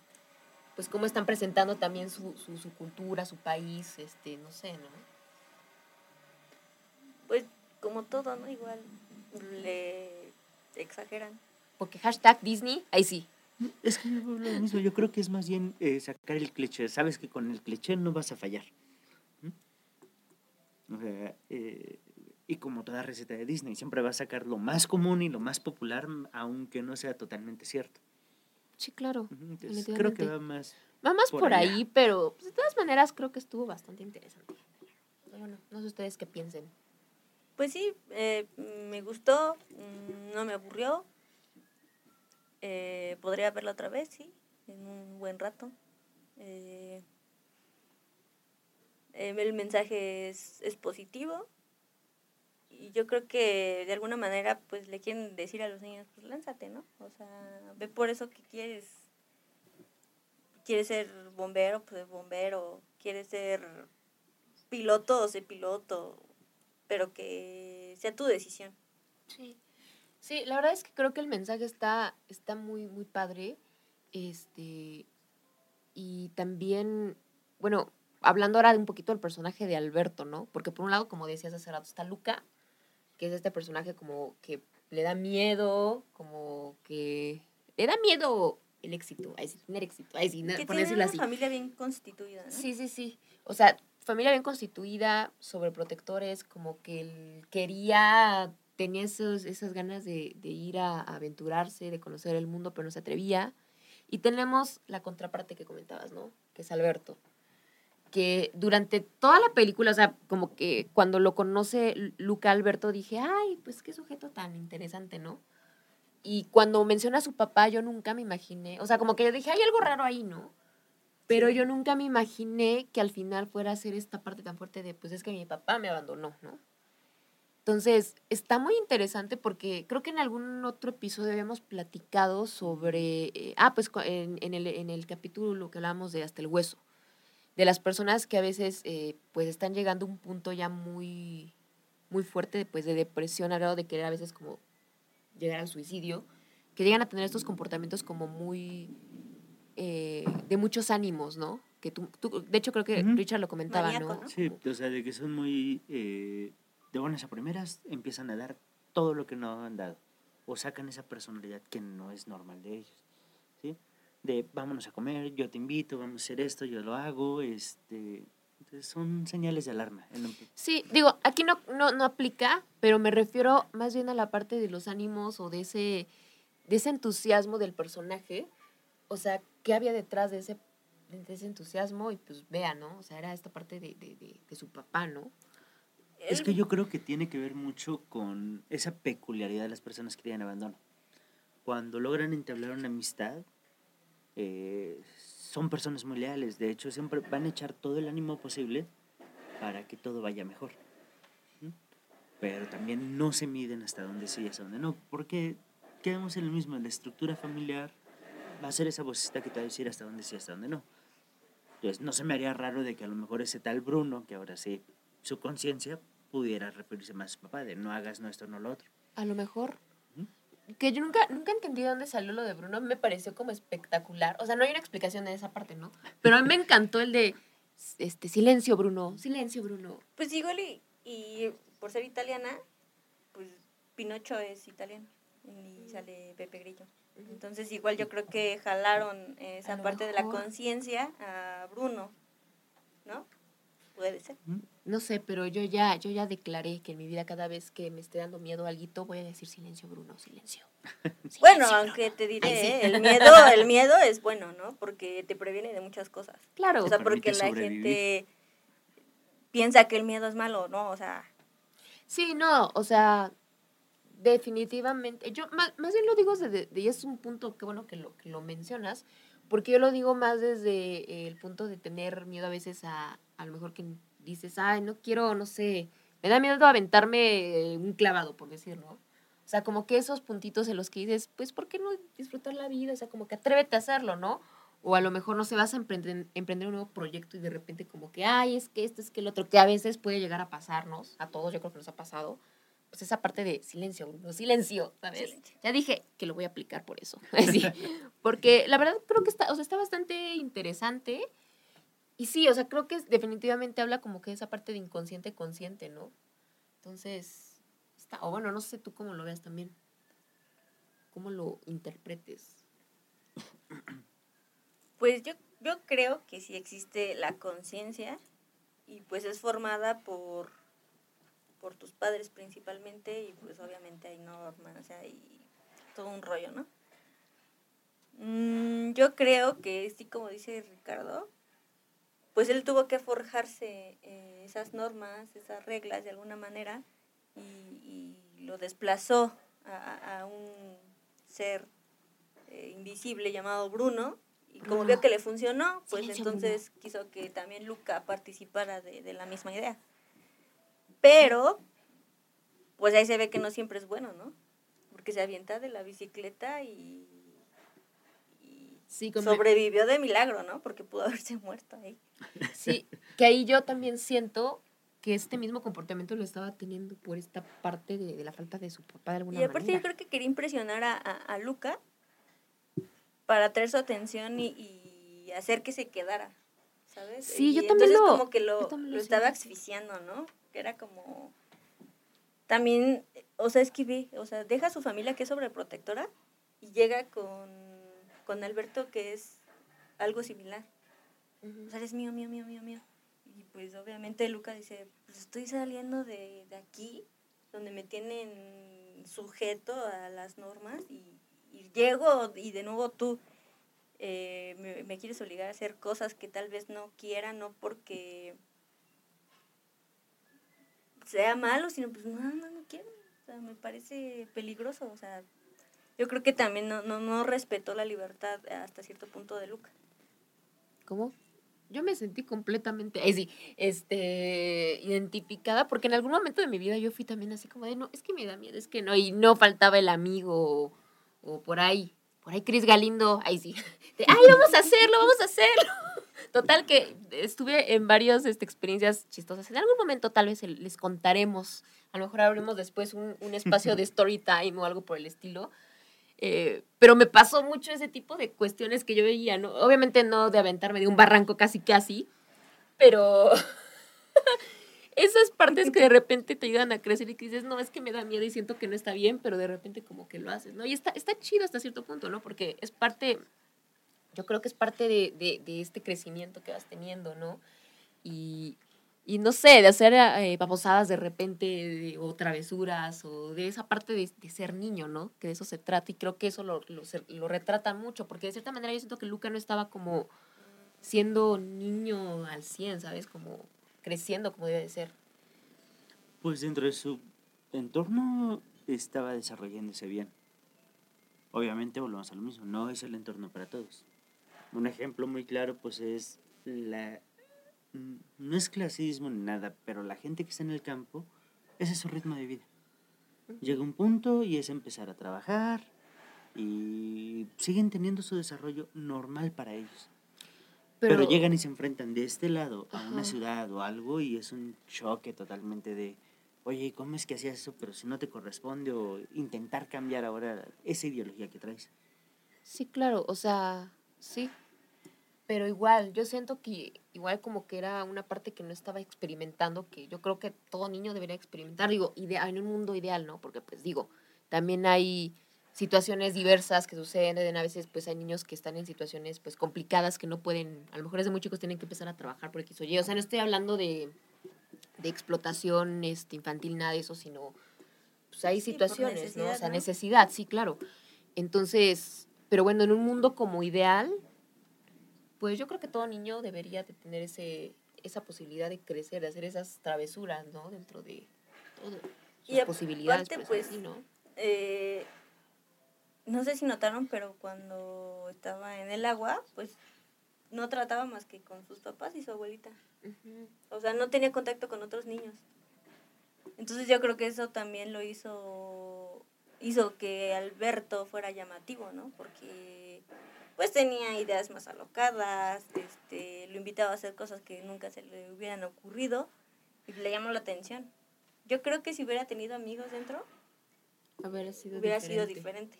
[SPEAKER 1] pues cómo están presentando también su, su, su cultura, su país, este, no sé, ¿no?
[SPEAKER 2] Pues como todo, ¿no? Igual le exageran.
[SPEAKER 1] Porque hashtag Disney, ahí sí.
[SPEAKER 3] Es que yo lo mismo, yo creo que es más bien eh, sacar el cliché. Sabes que con el cliché no vas a fallar. ¿Mm? O sea, eh, y como toda receta de Disney, siempre va a sacar lo más común y lo más popular, aunque no sea totalmente cierto.
[SPEAKER 1] Sí, claro.
[SPEAKER 3] Entonces, creo que va más.
[SPEAKER 1] Va más
[SPEAKER 3] por
[SPEAKER 1] por,
[SPEAKER 3] allá.
[SPEAKER 1] ahí, pero pues, de todas maneras creo que estuvo bastante interesante. Bueno, no sé ustedes qué piensen.
[SPEAKER 2] Pues sí, eh, me gustó, mm, no me aburrió. Eh, podría verla otra vez, sí, en un buen rato. Eh, eh, el mensaje es, es positivo. Y yo creo que de alguna manera pues le quieren decir a los niños, pues lánzate, ¿no? O sea, ve por eso que quieres. Quieres ser bombero, pues bombero. Quieres ser piloto, o sé piloto. Pero que sea tu decisión.
[SPEAKER 1] Sí. Sí, la verdad es que creo que el mensaje está, está muy, muy padre. Este. Y también, bueno, hablando ahora de un poquito del personaje de Alberto, ¿no? Porque por un lado, como decías hace rato, está Luca, que es este personaje como que le da miedo, como que le da miedo el éxito, ay, sí, tener éxito, ay, sí, no,
[SPEAKER 2] que tiene una
[SPEAKER 1] así.
[SPEAKER 2] familia bien constituida, ¿no?
[SPEAKER 1] Sí, sí, sí. O sea, familia bien constituida, sobreprotectores, como que él quería, tenía esos, esas ganas de, ir a, a aventurarse, de conocer el mundo, pero no se atrevía. Y tenemos la contraparte que comentabas, ¿no? Que es Alberto. Que durante toda la película, o sea, como que cuando lo conoce Luca Alberto, dije, ay, pues qué sujeto tan interesante, ¿no? Y cuando menciona a su papá, yo nunca me imaginé, o sea, como que yo dije, hay algo raro ahí, ¿no? Pero yo nunca me imaginé que al final fuera a ser esta parte tan fuerte de, pues es que mi papá me abandonó, ¿no? Entonces, está muy interesante porque creo que en algún otro episodio habíamos platicado sobre, eh, ah, pues en, en el, en el capítulo que hablábamos de Hasta el Hueso, de las personas que a veces eh, pues están llegando a un punto ya muy, muy fuerte pues, de depresión al grado de querer a veces como llegar al suicidio, que llegan a tener estos comportamientos como muy eh, de muchos ánimos, ¿no? Que tú, tú- de hecho creo que
[SPEAKER 3] Ujú.
[SPEAKER 1] Richard lo comentaba,
[SPEAKER 2] Maníaco,
[SPEAKER 1] ¿no?
[SPEAKER 2] ¿no?
[SPEAKER 3] Sí, o sea, de que son muy eh, de buenas a primeras, empiezan a dar todo lo que no han dado. O sacan esa personalidad que no es normal de ellos. ¿sí? De vámonos a comer, yo te invito, vamos a hacer esto, yo lo hago. Este, entonces son señales de alarma.
[SPEAKER 1] Sí, digo, aquí no, no, no aplica, pero me refiero más bien a la parte de los ánimos o de ese, de ese entusiasmo del personaje. O sea, ¿qué había detrás de ese, de ese entusiasmo? Y pues vea, ¿no? O sea, era esta parte de, de, de, de su papá, ¿no?
[SPEAKER 3] Es que yo creo que tiene que ver mucho con esa peculiaridad de las personas que tienen abandono. Cuando logran entablar una amistad, eh, son personas muy leales. De hecho, siempre van a echar todo el ánimo posible para que todo vaya mejor. ¿Mm? Pero también no se miden hasta dónde sí y hasta dónde no. Porque quedamos en lo mismo. La estructura familiar va a ser esa vocecita que te va a decir hasta dónde sí hasta dónde no. Entonces, no se me haría raro de que a lo mejor ese tal Bruno, que ahora sí, su conciencia, pudiera referirse más a su papá, de no hagas no esto, no lo otro.
[SPEAKER 1] A lo mejor. Que yo nunca, nunca entendí de dónde salió lo de Bruno, me pareció como espectacular. O sea, no hay una explicación de esa parte, ¿no? Pero a mí me encantó el de, este, silencio, Bruno, silencio, Bruno.
[SPEAKER 2] Pues igual y, y por ser italiana, pues Pinocho es italiano y sale Pepe Grillo. Entonces igual yo creo que jalaron esa parte de la conciencia a Bruno, ¿no? Puede ser.
[SPEAKER 3] ¿Mm?
[SPEAKER 1] No sé, pero yo ya, yo ya declaré que en mi vida cada vez que me esté dando miedo a alguito voy a decir silencio, Bruno, silencio.
[SPEAKER 2] Bueno, aunque te diré,
[SPEAKER 1] Ay, sí.
[SPEAKER 2] ¿eh? el miedo, el miedo es bueno, ¿no? Porque te previene de muchas cosas.
[SPEAKER 1] Claro.
[SPEAKER 2] O sea, porque la
[SPEAKER 3] sobrevivir.
[SPEAKER 2] gente piensa que el miedo es malo, ¿no? O sea,
[SPEAKER 1] Sí, no, o sea, definitivamente. Yo más, más bien lo digo desde, de- y es un punto que bueno que lo, que lo mencionas, porque yo lo digo más desde el punto de tener miedo a veces a, a lo mejor que dices, ay, no quiero, no sé, me da miedo aventarme un clavado, por decir, ¿no? O sea, como que esos puntitos en los que dices, pues, ¿por qué no disfrutar la vida? O sea, como que atrévete a hacerlo, ¿no? O a lo mejor no se vas a emprender, emprender un nuevo proyecto y de repente como que, ay, es que esto, es que el otro, que a veces puede llegar a pasarnos, a todos yo creo que nos ha pasado, pues esa parte de silencio, Bruno, silencio, ¿sabes?
[SPEAKER 2] Silencio.
[SPEAKER 1] Ya dije que lo voy a aplicar por eso. Sí, porque la verdad creo que está, o sea, está bastante interesante. Y sí, o sea, creo que definitivamente habla como que esa parte de inconsciente consciente, ¿no? Entonces, está, o bueno, no sé tú cómo lo veas también. ¿Cómo lo interpretes?
[SPEAKER 2] Pues yo, yo creo que sí existe la conciencia y pues es formada por, por tus padres principalmente y pues obviamente hay normas, hay todo un rollo, ¿no? Mm, yo creo que sí, como dice Ricardo, pues él tuvo que forjarse eh, esas normas, esas reglas de alguna manera y, y lo desplazó a, a- a un ser eh, invisible llamado Bruno y como
[SPEAKER 1] Bruno.
[SPEAKER 2] vio que le funcionó, pues
[SPEAKER 1] Silencio,
[SPEAKER 2] entonces quiso que también Luca participara de, de la misma idea. Pero, pues ahí se ve que no siempre es bueno, ¿no? Porque se avienta de la bicicleta y, y
[SPEAKER 1] Sí,
[SPEAKER 2] sobrevivió de milagro, ¿no? Porque pudo haberse muerto ahí.
[SPEAKER 1] Sí, que ahí yo también siento que este mismo comportamiento lo estaba teniendo por esta parte de, de la falta de su papá de alguna
[SPEAKER 2] Y aparte
[SPEAKER 1] manera.
[SPEAKER 2] yo creo que quería impresionar a, a- a Luca para atraer su atención y, y hacer que se quedara, ¿sabes?
[SPEAKER 1] Sí,
[SPEAKER 2] Y
[SPEAKER 1] yo también
[SPEAKER 2] entonces
[SPEAKER 1] lo-
[SPEAKER 2] como que lo,
[SPEAKER 1] también
[SPEAKER 2] lo
[SPEAKER 1] lo
[SPEAKER 2] estaba asfixiando, ¿no? Que era como... También, o sea, es que ve, o sea, deja a su familia que es sobreprotectora y llega con, con Alberto que es algo similar. O sea, eres mío, mío, mío, mío, mío. Y pues obviamente Luca dice, pues estoy saliendo de, de aquí, donde me tienen sujeto a las normas y, y llego y de nuevo tú eh, me, me quieres obligar a hacer cosas que tal vez no quiera, no porque sea malo, sino pues no, no, no quiero. O sea, me parece peligroso. O sea, yo creo que también no, no, no respetó la libertad hasta cierto punto de Luca.
[SPEAKER 1] ¿Cómo? Yo me sentí completamente, ay, sí, este, identificada, porque en algún momento de mi vida yo fui también así como de, no, es que me da miedo, es que no, y no faltaba el amigo, o, o por ahí, por ahí Cris Galindo, ahí sí, de, ay, vamos a hacerlo, vamos a hacerlo. Total que estuve en varias este, experiencias chistosas. En algún momento tal vez les contaremos, a lo mejor abrimos después un, un espacio de story time o algo por el estilo. Eh, pero me pasó mucho ese tipo de cuestiones que yo veía, ¿no? Obviamente no de aventarme de un barranco casi casi, pero esas partes que de repente te ayudan a crecer y que dices, no, es que me da miedo y siento que no está bien, pero de repente como que lo haces, ¿no? Y está, está chido hasta cierto punto, ¿no? Porque es parte, yo creo que es parte de, de, de este crecimiento que vas teniendo, ¿no? Y, y no sé, de hacer eh, babosadas de repente de- o travesuras o de esa parte de, ser niño, ¿no? Que de eso se trata y creo que eso lo, lo, lo retrata mucho, porque de cierta manera yo siento que Luca no estaba como siendo niño al 100, ¿sabes? Como creciendo como debe de ser.
[SPEAKER 3] Pues dentro de su entorno estaba desarrollándose bien. Obviamente volvemos a lo mismo, no es el entorno para todos. Un ejemplo muy claro pues es la... mm, No es clasismo ni nada, pero la gente que está en el campo, ese es su ritmo de vida. Llega un punto y es empezar a trabajar y siguen teniendo su desarrollo normal para ellos. Pero, llegan y se enfrentan de este lado a una
[SPEAKER 1] Ajá.
[SPEAKER 3] ciudad o algo y es un choque totalmente de, oye, ¿cómo es que hacías eso? Pero si no te corresponde o intentar cambiar ahora esa ideología que traes.
[SPEAKER 1] Sí, claro, o sea, sí. Pero igual, yo siento que igual como que era una parte que no estaba experimentando, que yo creo que todo niño debería experimentar, digo, idea, en un mundo ideal, ¿no? Porque pues digo, también hay situaciones diversas que suceden, a veces pues hay niños que están en situaciones pues complicadas que no pueden, a lo mejor desde muy chicos tienen que empezar a trabajar por X o Y, o sea, no estoy hablando de, de explotación este, infantil, nada de eso, sino pues hay
[SPEAKER 2] Sí,
[SPEAKER 1] situaciones, ¿no? O sea,
[SPEAKER 2] ¿no?
[SPEAKER 1] necesidad, sí, claro. Entonces, pero bueno, en un mundo como ideal, pues yo creo que todo niño debería de tener ese, esa posibilidad de crecer, de hacer esas travesuras, ¿no? Dentro de todo. Sus
[SPEAKER 2] Y
[SPEAKER 1] posibilidades,
[SPEAKER 2] aparte,
[SPEAKER 1] pues,
[SPEAKER 2] pues,
[SPEAKER 1] así, ¿no?
[SPEAKER 2] eh, no sé si notaron, pero cuando estaba en el agua, pues no trataba más que con sus papás y su abuelita. O sea, no tenía contacto con otros niños. Entonces yo creo que eso también lo hizo hizo que Alberto fuera llamativo, ¿no? Porque pues tenía ideas más alocadas, este, lo invitaba a hacer cosas que nunca se le hubieran ocurrido y le llamó la atención. yo creo que si hubiera tenido amigos dentro,
[SPEAKER 1] Hubiera sido
[SPEAKER 2] hubiera
[SPEAKER 1] diferente.
[SPEAKER 2] sido diferente.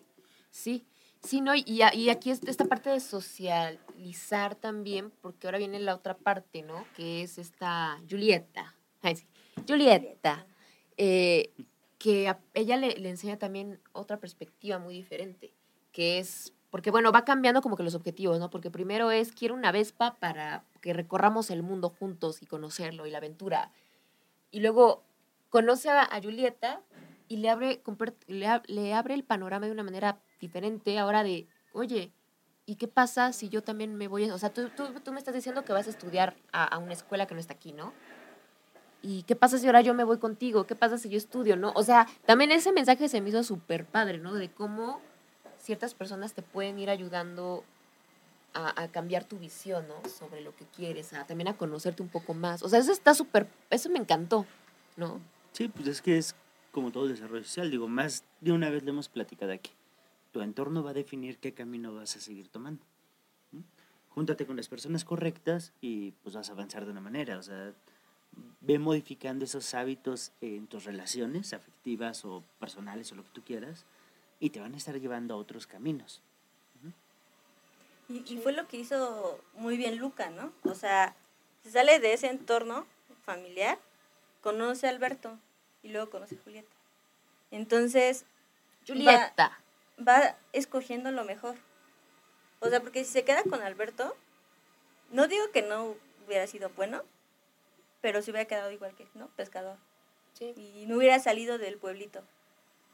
[SPEAKER 1] Sí, sí, ¿no? Y, a- y aquí es esta parte de socializar también, porque ahora viene la otra parte, ¿no? Que es esta Julieta. Ay, sí. Julieta. eh, que a ella le, le enseña también otra perspectiva muy diferente, que es, porque bueno, va cambiando como que los objetivos, ¿no? Porque primero es, quiero una Vespa para que recorramos el mundo juntos y conocerlo y la aventura. Y luego conoce a, a Julieta y le abre, le, le abre el panorama de una manera diferente ahora de, oye, ¿y qué pasa si yo también me voy? a-?" O sea, tú, tú, tú me estás diciendo que vas a estudiar a, a una escuela que no está aquí, ¿no? ¿Y qué pasa si ahora yo me voy contigo? ¿Qué pasa si yo estudio, no? O sea, también ese mensaje se me hizo súper padre, ¿no? De cómo ciertas personas te pueden ir ayudando a, a cambiar tu visión, ¿no? Sobre lo que quieres, a, también a conocerte un poco más. O sea, eso está súper, eso me encantó, ¿no?
[SPEAKER 3] Sí, pues es que es como todo desarrollo social. Digo, más de una vez le hemos platicado aquí. Tu entorno va a definir qué camino vas a seguir tomando. ¿m? Júntate con las personas correctas y pues vas a avanzar de una manera. O sea, ve modificando esos hábitos en tus relaciones afectivas o personales o lo que tú quieras y te van a estar llevando a otros caminos.
[SPEAKER 2] Y, y fue lo que hizo muy bien Luca, ¿no? O sea, se sale de ese entorno familiar, conoce a Alberto y luego conoce a Julieta. Entonces,
[SPEAKER 1] Julieta.
[SPEAKER 2] va escogiendo lo mejor. O sea, porque si se queda con Alberto, no digo que no hubiera sido bueno, pero se hubiera quedado igual que, ¿no? Pescador.
[SPEAKER 1] Sí.
[SPEAKER 2] Y no hubiera salido del pueblito.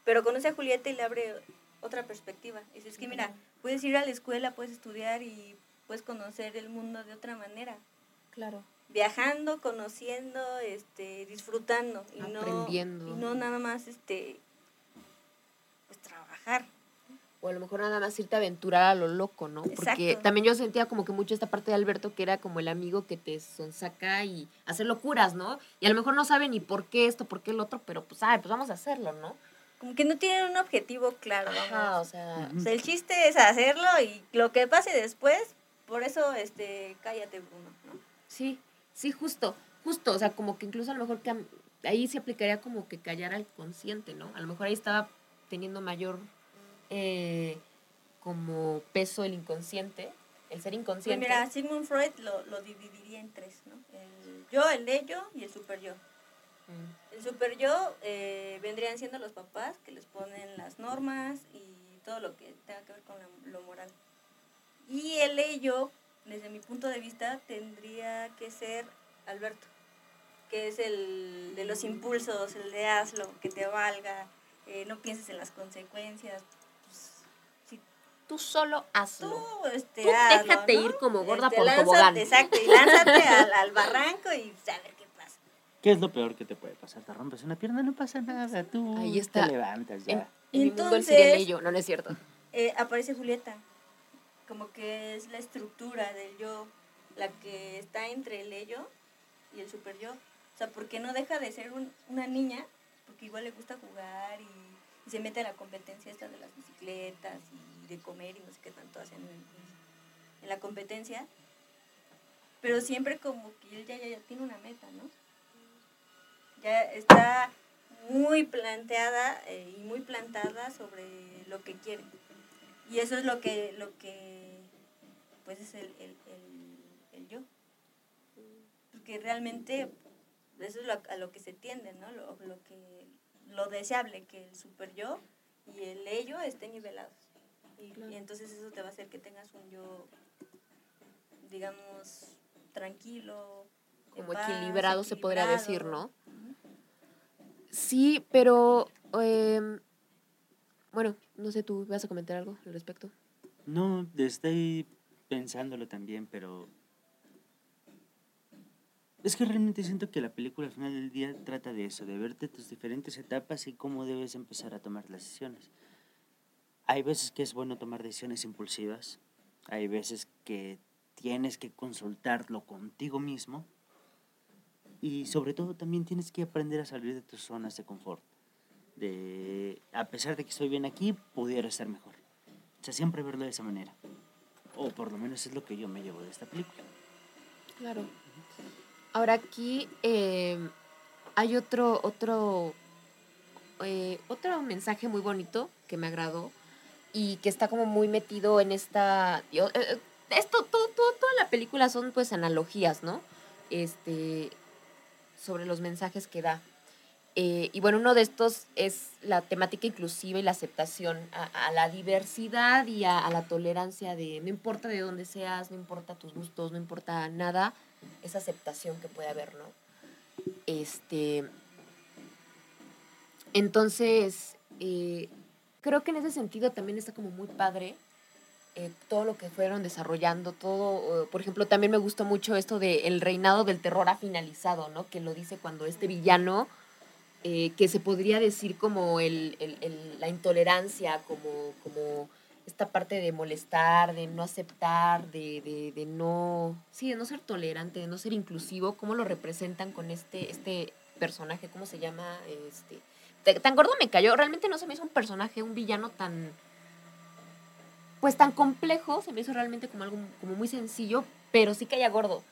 [SPEAKER 2] Pero conoce a Julieta y le abre otra perspectiva. Dice, es que mira, puedes ir a la escuela, puedes estudiar y puedes conocer el mundo de otra manera.
[SPEAKER 1] Claro.
[SPEAKER 2] Viajando, conociendo, este, disfrutando. Y
[SPEAKER 1] Aprendiendo.
[SPEAKER 2] No, y no nada más este pues trabajar.
[SPEAKER 1] O a lo mejor nada más irte a aventurar a lo loco, ¿no? Porque
[SPEAKER 2] Exacto.
[SPEAKER 1] también yo sentía como que mucho esta parte de Alberto que era como el amigo que te sonsaca y hace locuras, ¿no? Y a lo mejor no sabe ni por qué esto, por qué el otro, pero pues, ay, pues vamos a hacerlo, ¿no?
[SPEAKER 2] Como que no tienen un objetivo claro.
[SPEAKER 1] Ajá,
[SPEAKER 2] vamos.
[SPEAKER 1] o sea,
[SPEAKER 2] O sea, el chiste es hacerlo y lo que pase después, por eso, este, cállate, Bruno, ¿no?
[SPEAKER 1] sí, sí, justo, justo, o sea, como que incluso a lo mejor cam- ahí se aplicaría como que callar al consciente, ¿no? A lo mejor ahí estaba teniendo mayor eh, como peso el inconsciente, el ser
[SPEAKER 2] Pues
[SPEAKER 1] inconsciente.
[SPEAKER 2] mira, Sigmund Freud lo, lo dividiría en tres, ¿no? El yo, el ello y el super yo.
[SPEAKER 1] Mm,
[SPEAKER 2] El super yo eh, vendrían siendo los papás que les ponen las normas y todo lo que tenga que ver con la- lo moral. Y el ello, desde mi punto de vista, tendría que ser Alberto, que es el de los impulsos, el de hazlo, que te valga, eh, no pienses en las consecuencias. Pues, si
[SPEAKER 1] Tú solo hazlo.
[SPEAKER 2] tú, este,
[SPEAKER 1] Tú
[SPEAKER 2] hazlo,
[SPEAKER 1] déjate
[SPEAKER 2] ¿no?
[SPEAKER 1] ir como gorda
[SPEAKER 2] Este,
[SPEAKER 1] por
[SPEAKER 2] lánzate,
[SPEAKER 1] tobogán.
[SPEAKER 2] Exacto, y lánzate al, al barranco y a ver qué pasa.
[SPEAKER 3] ¿Qué es lo peor que te puede pasar? Te rompes una pierna, no pasa nada. Tú
[SPEAKER 1] Ahí está.
[SPEAKER 3] te levantas ya.
[SPEAKER 1] En, en mi mundo el ser
[SPEAKER 2] Entonces-
[SPEAKER 1] ello, no, no es cierto.
[SPEAKER 2] eh, aparece Julieta, como que es la estructura del yo, la que está entre el ello y el super yo. O sea, porque no deja de ser un- una niña, porque igual le gusta jugar y, y se mete a la competencia esta de las bicicletas y de comer y no sé qué tanto hacen en, en la competencia. Pero siempre como que él ya, ya, ya tiene una meta, ¿no? Ya está muy planteada eh, y muy plantada sobre lo que quiere. Y eso es lo que, lo que pues es el, el, el, el yo. Porque realmente eso es lo, a lo que se tiende, ¿no? Lo, lo que, lo deseable, que el super yo y el ello estén nivelados. Y, y entonces eso te va a hacer que tengas un yo, digamos, tranquilo.
[SPEAKER 1] Como
[SPEAKER 2] paz,
[SPEAKER 1] equilibrado se podría decir. ¿no? Sí, pero em, bueno, no sé, tú vas a comentar algo al respecto.
[SPEAKER 3] No, estoy pensándolo también, pero es que realmente siento que la película al final del día trata de eso, de verte tus diferentes etapas y cómo debes empezar a tomar las decisiones. Hay veces que es bueno tomar decisiones impulsivas, hay veces que tienes que consultarlo contigo mismo y sobre todo también tienes que aprender a salir de tus zonas de confort. De, a pesar de que estoy bien aquí, pudiera estar mejor. O sea, siempre verlo de esa manera. O por lo menos es lo que yo me llevo de esta película.
[SPEAKER 1] Claro. Ahora aquí, em, hay otro, otro, eh, otro mensaje muy bonito que me agradó y que está como muy metido en esta... eh, eh, esto, todo, todo- toda la película son pues analogías, ¿no? Este, sobre los mensajes que da. Eh, y bueno, uno de estos es la temática inclusiva y la aceptación a, la diversidad y a, a la tolerancia de no importa de dónde seas, no importa tus gustos, no importa nada, esa aceptación que puede haber, ¿no? Este. Entonces, eh, creo que en ese sentido también está como muy padre eh, todo lo que fueron desarrollando, todo, eh, por ejemplo, también me gustó mucho esto de el reinado del terror ha finalizado, ¿no? Que lo dice cuando este villano, eh, que se podría decir como el, el- el- la intolerancia, como, como esta parte de molestar, de no aceptar, de, de, de no, sí, de no ser tolerante, de no ser inclusivo, cómo lo representan con este, este personaje, ¿cómo se llama? Este, te- tan gordo me cayó, realmente no se me hizo un personaje, un villano tan, pues tan complejo, se me hizo realmente como algo como muy sencillo, pero sí caía gordo.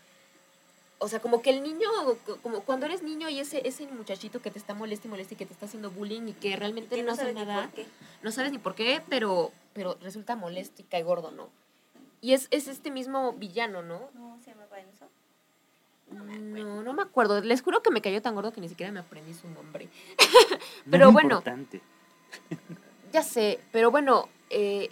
[SPEAKER 1] O sea, como que el niño, co- como cuando eres niño y ese, ese muchachito que te está molesta y molesta y que te está haciendo bullying y que realmente
[SPEAKER 2] Que
[SPEAKER 1] no, hace
[SPEAKER 2] sabes ni
[SPEAKER 1] nada,
[SPEAKER 2] por qué.
[SPEAKER 1] no sabes ni por qué, pero, pero resulta molesto y cae gordo, ¿no? Y es, es este mismo villano, ¿no?
[SPEAKER 2] ¿Cómo se llamaba Enzo?
[SPEAKER 1] No, no me acuerdo. Les juro que me cayó tan gordo que ni siquiera me aprendí su nombre.
[SPEAKER 3] No
[SPEAKER 1] Pero
[SPEAKER 3] es
[SPEAKER 1] bueno.
[SPEAKER 3] importante.
[SPEAKER 1] Ya sé, pero bueno, eh,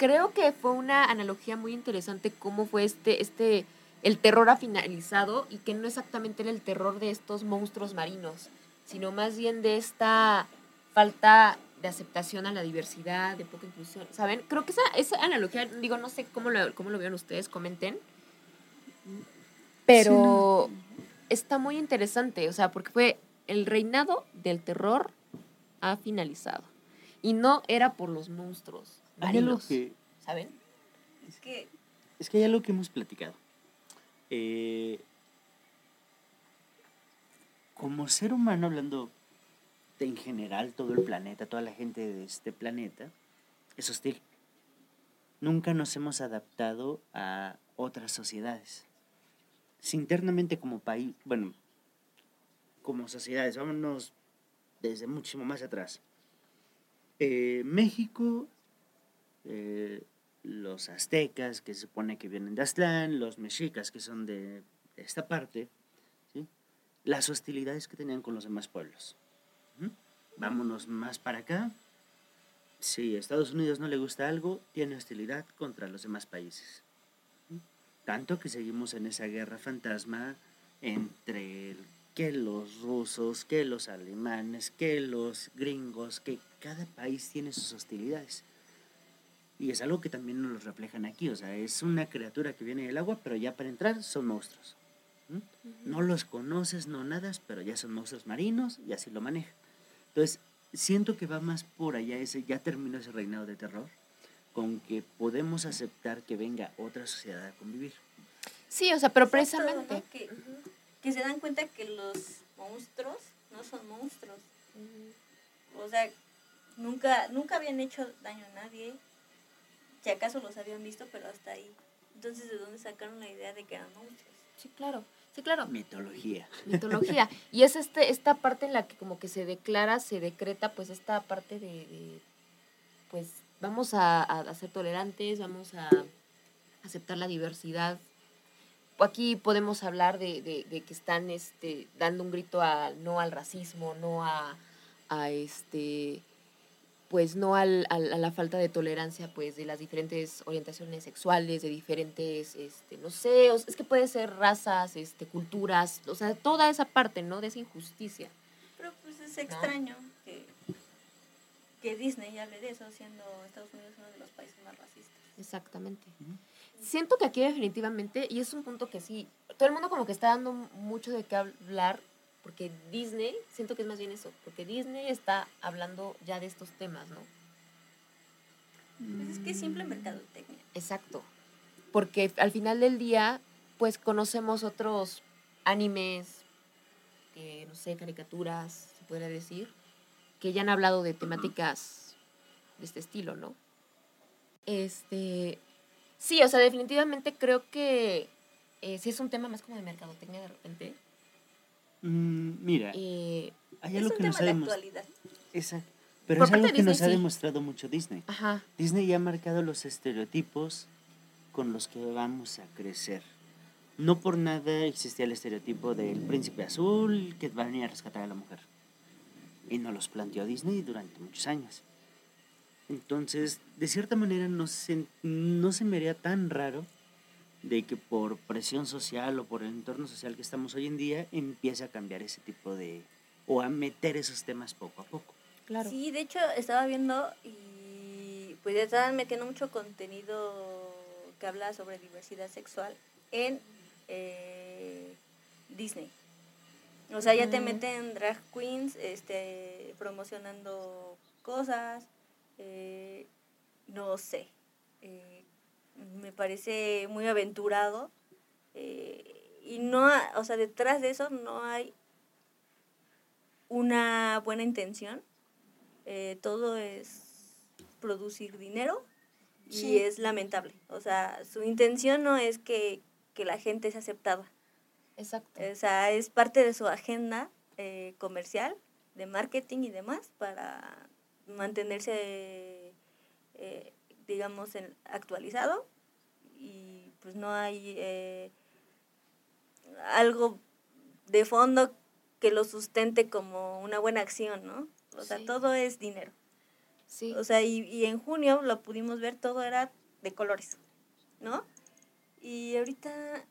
[SPEAKER 1] creo que fue una analogía muy interesante cómo fue este, este, el terror ha finalizado y que no exactamente era el terror de estos monstruos marinos, sino más bien de esta falta de aceptación a la diversidad, de poca inclusión, ¿saben? Creo que esa, esa analogía, digo, no sé cómo lo, cómo lo vean ustedes, comenten, pero está muy interesante, o sea, porque fue el reinado del terror ha finalizado. Y no era por los monstruos
[SPEAKER 3] Hay algo que,
[SPEAKER 1] ¿saben?
[SPEAKER 2] Es que
[SPEAKER 3] es que hay algo que hemos platicado. Eh, como ser humano, hablando de en general, todo el planeta, toda la gente de este planeta, es hostil. Nunca nos hemos adaptado a otras sociedades. Si internamente como país, bueno, como sociedades, vámonos desde muchísimo más atrás. Eh, México, eh, los aztecas, que se supone que vienen de Aztlán, los mexicas, que son de esta parte, las hostilidades que tenían con los demás pueblos. Ujú. Vámonos más para acá. Si a Estados Unidos no le gusta algo, tiene hostilidad contra los demás países. Tanto que seguimos en esa guerra fantasma entre que los rusos, que los alemanes, que los gringos, que cada país tiene sus hostilidades. Y es algo que también nos lo reflejan aquí, o sea, es una criatura que viene del agua, pero ya para entrar son monstruos. No los conoces, no nadas, pero ya son monstruos marinos y así lo manejan. Entonces, siento que va más por allá, ese, ya terminó ese reinado de terror, con que podemos aceptar que venga otra sociedad a convivir.
[SPEAKER 1] Sí, o sea, pero
[SPEAKER 2] Exacto,
[SPEAKER 1] precisamente.
[SPEAKER 2] ¿no? Que, que se dan cuenta que los monstruos no son monstruos. O sea, nunca, nunca habían hecho daño a nadie. Si acaso los habían visto, pero hasta ahí. Entonces, ¿de dónde sacaron la idea de que eran monstruos?
[SPEAKER 1] Sí, claro. Sí, claro.
[SPEAKER 3] Mitología.
[SPEAKER 1] mitología. Y es este, esta parte en la que como que se declara, se decreta, pues esta parte de, de, pues vamos a, a, a ser tolerantes, vamos a aceptar la diversidad. Aquí podemos hablar de, de, de que están este, dando un grito a no al racismo, no a, a este pues no al, al- a la falta de tolerancia pues de las diferentes orientaciones sexuales, de diferentes, este, no sé, o sea, es que puede ser razas, este, culturas, o sea, toda esa parte, ¿no? De esa injusticia.
[SPEAKER 2] Pero pues es extraño que, que Disney hable de eso, siendo Estados Unidos uno de los países más racistas.
[SPEAKER 1] Exactamente. Siento que aquí definitivamente, y es un punto que sí, todo el mundo como que está dando mucho de qué hablar, porque Disney, siento que es más bien eso, porque Disney está hablando ya de estos temas, ¿no?
[SPEAKER 2] Pues es que es simple mercadotecnia.
[SPEAKER 1] Exacto. Porque al final del día, pues conocemos otros animes, eh, no sé, caricaturas, se podría decir, que ya han hablado de temáticas de este estilo, ¿no? Este. Sí, o sea, definitivamente creo que eh, sí es un tema más como de mercadotecnia de repente.
[SPEAKER 3] Mm, mira,
[SPEAKER 1] Eh,
[SPEAKER 3] hay
[SPEAKER 2] Es
[SPEAKER 3] algo
[SPEAKER 2] un
[SPEAKER 3] que nos ha
[SPEAKER 2] de
[SPEAKER 3] demostrado. Exacto. Pero
[SPEAKER 1] Por
[SPEAKER 3] es algo que nos ha
[SPEAKER 1] sí.
[SPEAKER 3] demostrado mucho Disney.
[SPEAKER 1] ajá.
[SPEAKER 3] Disney ya ha marcado los estereotipos con los que vamos a crecer. No por nada existía el estereotipo del príncipe azul que va a venir a rescatar a la mujer. Y nos los planteó Disney durante muchos años. Entonces, de cierta manera, no se, no se me haría tan raro de que por presión social o por el entorno social que estamos hoy en día empiece a cambiar ese tipo de... o a meter esos temas poco a poco.
[SPEAKER 1] Claro.
[SPEAKER 2] Sí, de hecho estaba viendo y pues ya estaban metiendo mucho contenido que habla sobre diversidad sexual en eh, Disney. O sea, ya te meten drag queens este, promocionando cosas, eh, no sé, eh, me parece muy aventurado eh, y no, o sea, detrás de eso no hay una buena intención, eh, todo es producir dinero y
[SPEAKER 1] Sí.
[SPEAKER 2] es lamentable, o sea, su intención no es que, que la gente sea aceptada,
[SPEAKER 1] Exacto.
[SPEAKER 2] o sea, es parte de su agenda eh, comercial, de marketing y demás para mantenerse, eh, digamos, en- actualizado y pues no hay eh, algo de fondo que lo sustente como una buena acción, ¿no? O sea,
[SPEAKER 1] Sí.
[SPEAKER 2] todo es dinero.
[SPEAKER 1] Sí.
[SPEAKER 2] O sea, y, y en junio lo pudimos ver, todo era de colores, ¿no? Y ahorita,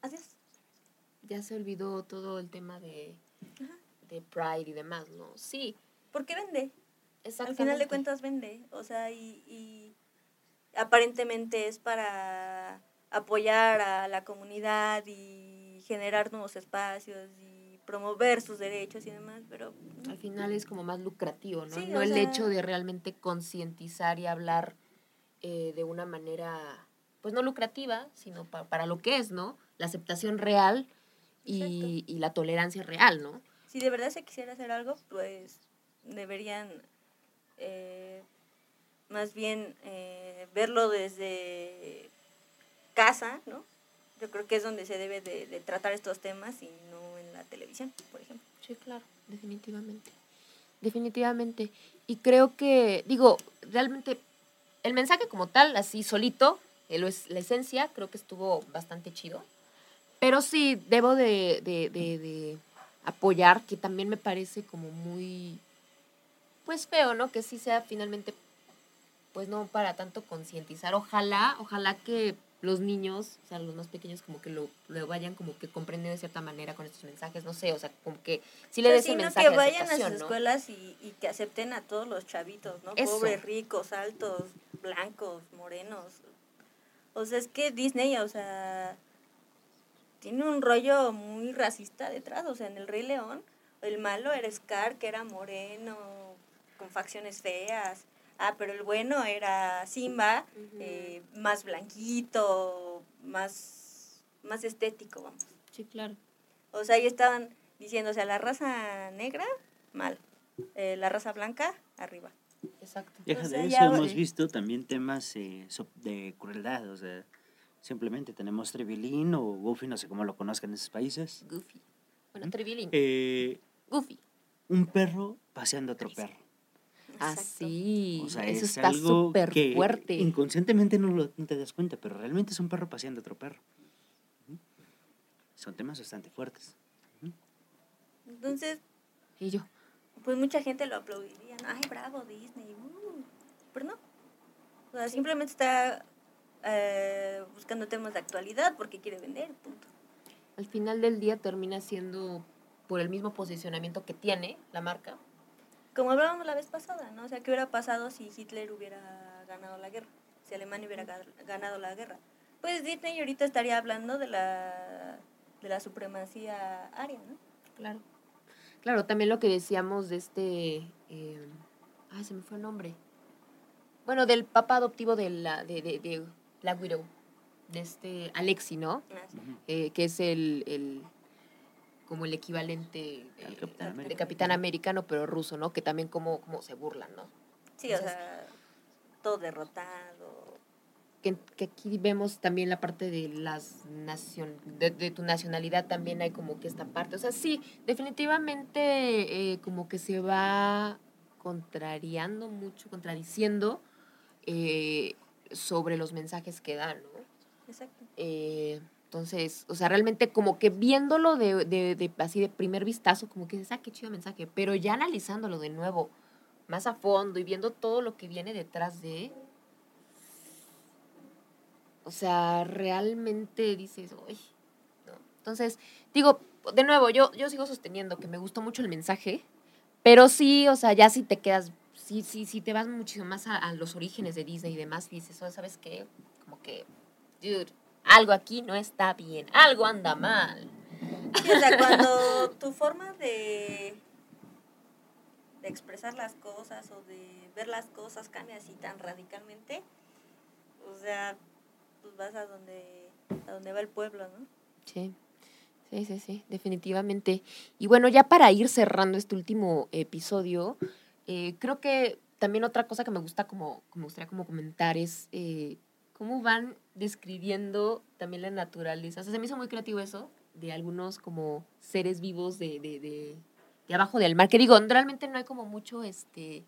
[SPEAKER 2] adiós.
[SPEAKER 1] ya se olvidó todo el tema de,
[SPEAKER 2] Ajá.
[SPEAKER 1] de Pride y demás, ¿no? Sí,
[SPEAKER 2] ¿Por qué vende? Al
[SPEAKER 1] exactamente.
[SPEAKER 2] final de cuentas vende, o sea, y, y aparentemente es para apoyar a la comunidad y generar nuevos espacios y promover sus derechos y demás, pero
[SPEAKER 1] Al final es como más lucrativo, ¿no?
[SPEAKER 2] Sí,
[SPEAKER 1] no el
[SPEAKER 2] sea-
[SPEAKER 1] hecho de realmente concientizar y hablar eh, de una manera, pues no lucrativa, sino pa- para lo que es, ¿no? La aceptación real y, y la tolerancia real, ¿no?
[SPEAKER 2] si de verdad se quisiera hacer algo, pues deberían eh, más bien eh, verlo desde casa, ¿no? Yo creo que es donde se debe de, de tratar estos temas y no en la televisión, por ejemplo.
[SPEAKER 1] Sí, claro, definitivamente. Definitivamente. Y creo que, digo, realmente el mensaje como tal, así solito, eh, es la esencia, creo que estuvo bastante chido. Pero sí, debo de, de, de, de apoyar, que también me parece como muy, pues feo, ¿no? Que sí sea finalmente, pues no para tanto concientizar. Ojalá, ojalá que los niños, o sea, los más pequeños, como que lo, lo vayan como que comprendiendo de cierta manera con estos mensajes, no sé, o sea, como que sí le des mensaje
[SPEAKER 2] que vayan a sus escuelas y, y que acepten a todos los chavitos, ¿no?
[SPEAKER 1] Eso.
[SPEAKER 2] Pobres, ricos, altos, blancos, morenos. O sea, es que Disney, o sea, tiene un rollo muy racista detrás. O sea, en El Rey León, el malo era Scar, que era moreno, con facciones feas. Ah, pero el bueno era Simba, eh, más blanquito, más, más estético, vamos.
[SPEAKER 1] Sí, claro.
[SPEAKER 2] O sea, ahí estaban diciendo, o sea, la raza negra, mal. Eh, la raza blanca, arriba.
[SPEAKER 1] Exacto.
[SPEAKER 3] Deja
[SPEAKER 2] O sea,
[SPEAKER 3] de
[SPEAKER 2] ya
[SPEAKER 3] eso,
[SPEAKER 2] va-
[SPEAKER 3] hemos visto también temas eh, so- de crueldad, o sea, simplemente tenemos Trevilín o Goofy, no sé cómo lo conozcan en esos países.
[SPEAKER 1] Goofy. Bueno. Trevilín.
[SPEAKER 3] Eh,
[SPEAKER 1] Goofy.
[SPEAKER 3] un perro paseando a otro perro.
[SPEAKER 1] Ah,
[SPEAKER 2] Exacto.
[SPEAKER 1] sí.
[SPEAKER 3] O sea,
[SPEAKER 1] Eso
[SPEAKER 3] es
[SPEAKER 1] está súper fuerte.
[SPEAKER 3] inconscientemente no, lo, no te das cuenta, pero realmente es un perro paseando a otro perro. Son temas bastante fuertes.
[SPEAKER 2] Entonces,
[SPEAKER 1] Y yo,
[SPEAKER 2] pues mucha gente lo aplaudiría. ¿no? Ay, bravo, Disney. uh". Pero no. O sea, simplemente está eh, buscando temas de actualidad porque quiere vender, punto.
[SPEAKER 1] al final del día termina siendo por el mismo posicionamiento que tiene la marca.
[SPEAKER 2] Como hablábamos la vez pasada, ¿no? O sea, ¿qué hubiera pasado si Hitler hubiera ganado la guerra? Si Alemania hubiera ga- ganado la guerra. Pues Disney ahorita estaría hablando de la, de la supremacía aria, ¿no?
[SPEAKER 1] Claro. Claro, también lo que decíamos de este. eh, ay, se me fue el nombre. Bueno, del papá adoptivo de la de, de, de Black Widow. De este Alexi, ¿no?
[SPEAKER 3] Ujú.
[SPEAKER 1] Eh, que es el, el. Como el equivalente de,
[SPEAKER 3] Al Capitán
[SPEAKER 1] de
[SPEAKER 3] América.
[SPEAKER 1] Capitán Americano, pero ruso, ¿no? Que también como, como se burlan, ¿no?
[SPEAKER 2] Sí, o
[SPEAKER 1] Entonces-
[SPEAKER 2] sea, todo derrotado.
[SPEAKER 1] que, que aquí vemos también la parte de las nación, de, de tu nacionalidad también hay como que esta parte. O sea, sí, definitivamente eh, como que se va contrariando mucho, contradiciendo eh, sobre los mensajes que dan, ¿no?
[SPEAKER 2] Exacto.
[SPEAKER 1] Eh, entonces, o sea, realmente como que viéndolo de, de, de- así de primer vistazo, como que dices, ah, qué chido mensaje, pero ya analizándolo de nuevo, más a fondo y viendo todo lo que viene detrás de, o sea, realmente dices, uy, no. Entonces, digo, de nuevo, yo, yo sigo sosteniendo que me gustó mucho el mensaje, pero sí, o sea, ya si te quedas, sí, sí, sí te vas muchísimo más a, los orígenes de Disney y demás, y dices, oh, ¿sabes qué? Como que, dude, algo aquí no está bien, algo anda mal.
[SPEAKER 2] Sí, o sea, cuando tu forma de, de expresar las cosas o de ver las cosas cambia así tan radicalmente, o sea, pues vas a donde, a donde va el pueblo, ¿no?
[SPEAKER 1] Sí, sí, sí, sí, definitivamente. Y bueno, ya para ir cerrando este último episodio, eh, creo que también otra cosa que me gusta como, como me gustaría como comentar es eh, cómo van describiendo también la naturaleza. O sea, se me hizo muy creativo eso, de algunos como seres vivos de, de, de, de abajo del mar, que digo, realmente no hay como mucho este...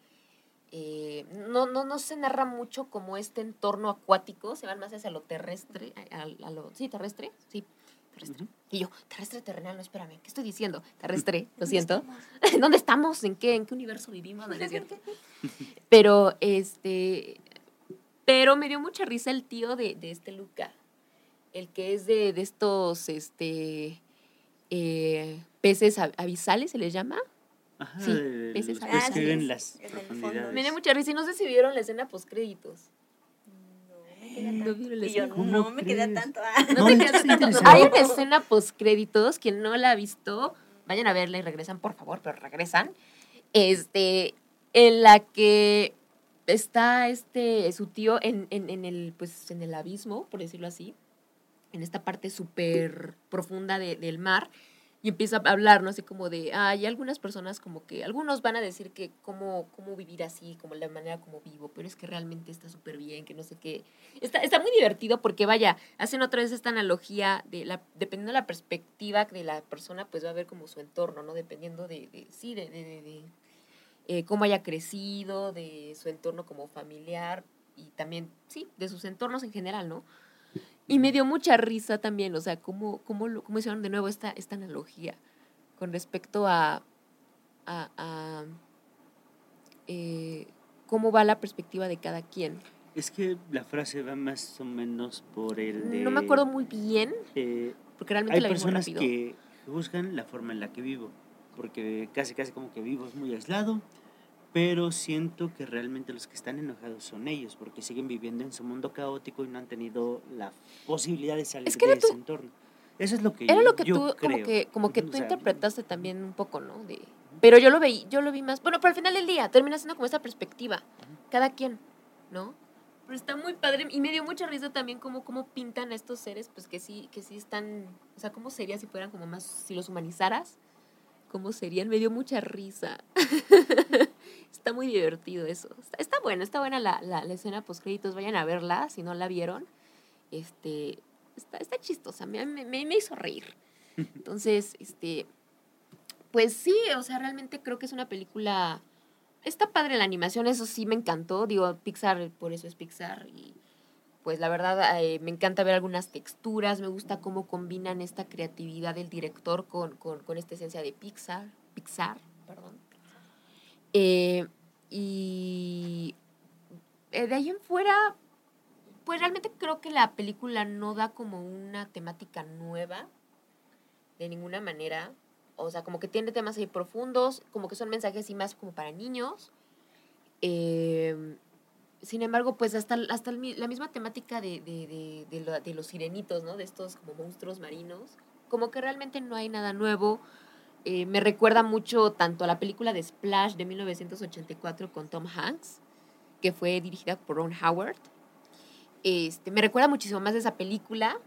[SPEAKER 1] eh, no, no, no se narra mucho como este entorno acuático, se van más hacia lo terrestre, a, a lo, sí, terrestre, sí, terrestre. Y yo, terrestre, terrenal, no, espérame, ¿qué estoy diciendo? Terrestre, lo siento. ¿Dónde estamos? ¿En qué, en qué universo vivimos? No, no es cierto. Pero, este, pero me dio mucha risa el tío de, de este Luca, el que es de, de estos, este, eh, peces ab- abisales, ¿se les llama?
[SPEAKER 3] Ajá,
[SPEAKER 1] Sí,
[SPEAKER 3] de
[SPEAKER 1] peces
[SPEAKER 3] los
[SPEAKER 1] Ah,
[SPEAKER 3] peces que en
[SPEAKER 2] es-
[SPEAKER 3] las
[SPEAKER 2] en.
[SPEAKER 1] Me dio mucha risa y no sé si vieron la escena post créditos.
[SPEAKER 2] No me queda
[SPEAKER 1] No
[SPEAKER 2] tanto.
[SPEAKER 1] vieron la
[SPEAKER 2] Y yo,
[SPEAKER 1] escena.
[SPEAKER 3] ¿Cómo
[SPEAKER 2] no me queda tanto. Ah.
[SPEAKER 1] No,
[SPEAKER 3] No,
[SPEAKER 1] te
[SPEAKER 3] está
[SPEAKER 1] quedas tanto. Hay una escena post créditos, quien no la ha visto, vayan a verla y regresan, por favor, pero regresan. Este, en la que está este su tío en, en, en el pues en el abismo, por decirlo así, en esta parte súper profunda de- del mar. Y empieza a hablar, ¿no? Así como de, hay algunas personas como que, algunos van a decir que cómo, cómo vivir así, como la manera como vivo, pero es que realmente está súper bien, que no sé qué. Está, está muy divertido porque, vaya, hacen otra vez esta analogía de, la, dependiendo de la perspectiva de la persona, pues va a ver como su entorno, ¿no? Dependiendo de, de sí, de- de, eh, cómo haya crecido, de su entorno como familiar y también, sí, de sus entornos en general, ¿no? Y me dio mucha risa también, o sea, cómo, cómo, lo- cómo hicieron de nuevo esta, esta analogía con respecto a, a, a, eh, cómo va la perspectiva de cada quien.
[SPEAKER 3] Es que la frase va más o menos por el de...
[SPEAKER 1] No me acuerdo muy bien,
[SPEAKER 3] eh,
[SPEAKER 1] porque realmente
[SPEAKER 3] hay
[SPEAKER 1] la
[SPEAKER 3] personas que juzgan la forma en la que vivo, porque casi casi como que vivo es muy aislado, pero siento que realmente los que están enojados son ellos, porque siguen viviendo en su mundo caótico y no han tenido la posibilidad de salir
[SPEAKER 1] Es que
[SPEAKER 3] de ese entorno. Eso es lo que
[SPEAKER 1] Era
[SPEAKER 3] yo,
[SPEAKER 1] lo que
[SPEAKER 3] yo
[SPEAKER 1] tú, como
[SPEAKER 3] creo.
[SPEAKER 1] que, como que
[SPEAKER 3] Ujú, o
[SPEAKER 1] tú
[SPEAKER 3] sea,
[SPEAKER 1] interpretaste también un poco, ¿no? De, pero yo lo veí, yo lo vi más. Bueno, pero al final del día termina siendo como esa perspectiva. Cada quien, ¿no? Pero está muy padre. Y me dio mucha risa también como cómo pintan a estos seres, pues que sí, que sí están. O sea, cómo sería si fueran como más, si los humanizaras, cómo serían. Me dio mucha risa. está muy divertido eso. Está, buena, está buena la, la, escena post créditos. Vayan a verla si no la vieron. Este. Está, está chistosa, me, me, me hizo reír. Entonces, este, pues sí, o sea, realmente creo que es una película, está padre la animación, eso sí me encantó, digo, Pixar, por eso es Pixar, y pues la verdad eh, me encanta ver algunas texturas, me gusta cómo combinan esta creatividad del director con, con, con esta esencia de Pixar, Pixar, perdón. Eh, y eh, de ahí en fuera, pues realmente creo que la película no da como una temática nueva de ninguna manera. O sea, como que tiene temas ahí profundos, como que son mensajes así más como para niños. Sin embargo, pues hasta, hasta la misma temática de, de, de, de los sirenitos, ¿no? De estos como monstruos marinos. Como que realmente no hay nada nuevo. Eh, me recuerda mucho tanto a la película de Splash de 1984 con Tom Hanks, que fue dirigida por Ron Howard. Este, me recuerda muchísimo más de esa película,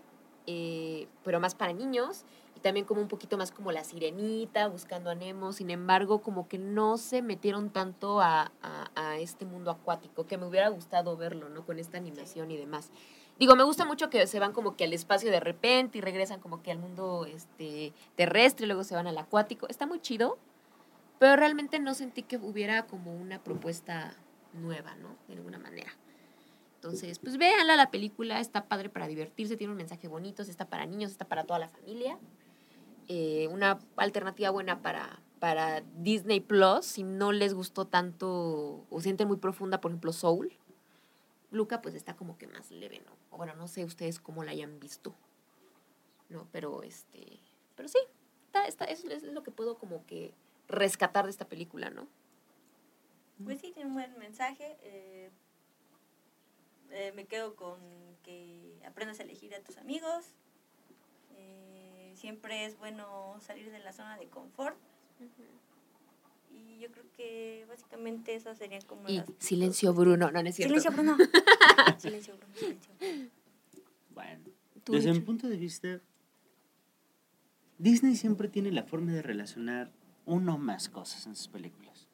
[SPEAKER 1] eh, pero más para niños. Y también como un poquito más como la sirenita, buscando a sin embargo, como que no se metieron tanto a, a, a este mundo acuático, que me hubiera gustado verlo, ¿no? Con esta animación y demás. Digo, me gusta mucho que se van como que al espacio de repente y regresan como que al mundo este, terrestre y luego se van al acuático. Está muy chido, pero realmente no sentí que hubiera como una propuesta nueva, ¿no? De ninguna manera. Entonces, pues véanla la película, está padre para divertirse, tiene un mensaje bonito, está para niños, está para toda la familia. Eh, una alternativa buena para, para Disney Plus, si no les gustó tanto o sienten muy profunda, por ejemplo, Soul. Luca pues está como que más leve, ¿no? Bueno, no sé ustedes cómo la hayan visto. No, pero este, pero sí, está, está, es, es lo que puedo como que rescatar de esta película, ¿no?
[SPEAKER 2] Pues sí, tiene un buen mensaje. eh, eh, me quedo con que aprendas a elegir a tus amigos. eh, siempre es bueno salir de la zona de confort. Y yo creo que básicamente esas serían como
[SPEAKER 1] Y
[SPEAKER 2] las...
[SPEAKER 1] silencio Bruno, no, no es cierto.
[SPEAKER 2] Silencio, Bruno. silencio, Bruno, silencio.
[SPEAKER 3] Bueno,
[SPEAKER 1] Tú,
[SPEAKER 3] desde mi punto de vista, Disney siempre tiene la forma de relacionar uno más cosas en sus películas.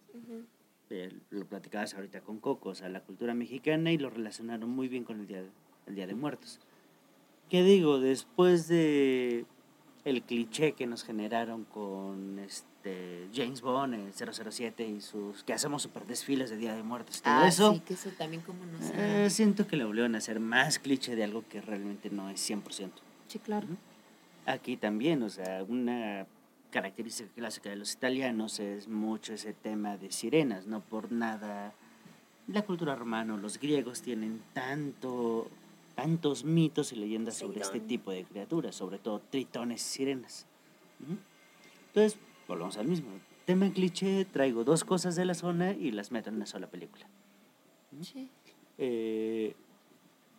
[SPEAKER 3] Eh, lo platicabas ahorita con Coco, o sea, la cultura mexicana y lo relacionaron muy bien con el Día de, el día de Muertos. ¿Qué digo? Después de el cliché que nos generaron con este James Bond, el 007 y sus que hacemos super desfiles de Día de Muertos, todo
[SPEAKER 1] Ah,
[SPEAKER 3] eso,
[SPEAKER 1] sí, que eso también como no
[SPEAKER 3] eh, siento que lo volvieron a hacer más cliché de algo que realmente no es 100%.
[SPEAKER 1] sí, claro.
[SPEAKER 3] Aquí también, o sea, una característica clásica de los italianos es mucho ese tema de sirenas, no por nada. La cultura romana, los griegos tienen tanto, tantos mitos y leyendas sobre este tipo de criaturas, sobre todo tritones y sirenas. Entonces, volvemos al mismo. Tema cliché, traigo dos cosas de la zona y las meto en una sola película.
[SPEAKER 1] Sí.
[SPEAKER 3] Eh,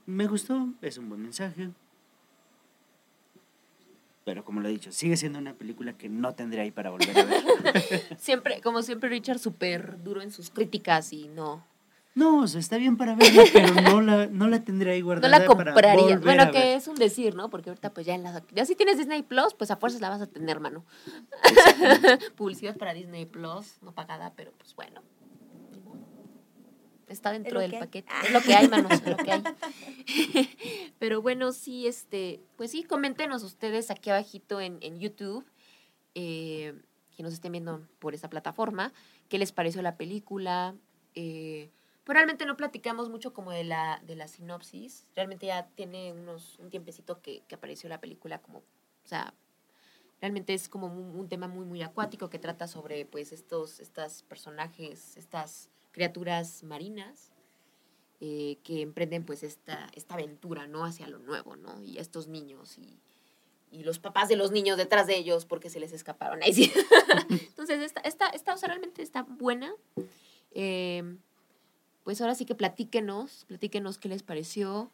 [SPEAKER 3] me gustó, es un buen mensaje. Pero como lo he dicho, sigue siendo una película que no tendré ahí para volver a ver.
[SPEAKER 1] Siempre, como siempre, Richard súper duro en sus críticas y no.
[SPEAKER 3] No, o sea, está bien para verla, pero no la, no la tendré ahí
[SPEAKER 1] No
[SPEAKER 3] guardada.
[SPEAKER 1] la
[SPEAKER 3] para
[SPEAKER 1] compraría.
[SPEAKER 3] volver
[SPEAKER 1] Bueno, que es un decir, ¿no? Porque ahorita pues ya en la... Ya si tienes Disney Plus, pues a fuerzas la vas a tener, mano. Publicidad para Disney Plus, no pagada, pero pues bueno. Está dentro del paquete. Es lo que hay, manos, es lo que hay. pero bueno, sí, este, pues sí, coméntenos ustedes aquí abajito en, en YouTube, eh, que nos estén viendo por esa plataforma, qué les pareció la película. Eh, pues realmente no platicamos mucho como de la, de la sinopsis. Realmente ya tiene unos, un tiempecito que, que apareció la película como, o sea, realmente es como un, tema muy, muy acuático que trata sobre pues estos, estas personajes, estas criaturas marinas eh, que emprenden pues esta, esta aventura, ¿no? Hacia lo nuevo, ¿no? Y estos niños y, y los papás de los niños detrás de ellos porque se les escaparon. Ahí. Entonces, esta, esta, esta, o sea, realmente está buena. Eh, pues ahora sí que platíquenos, platíquenos qué les pareció.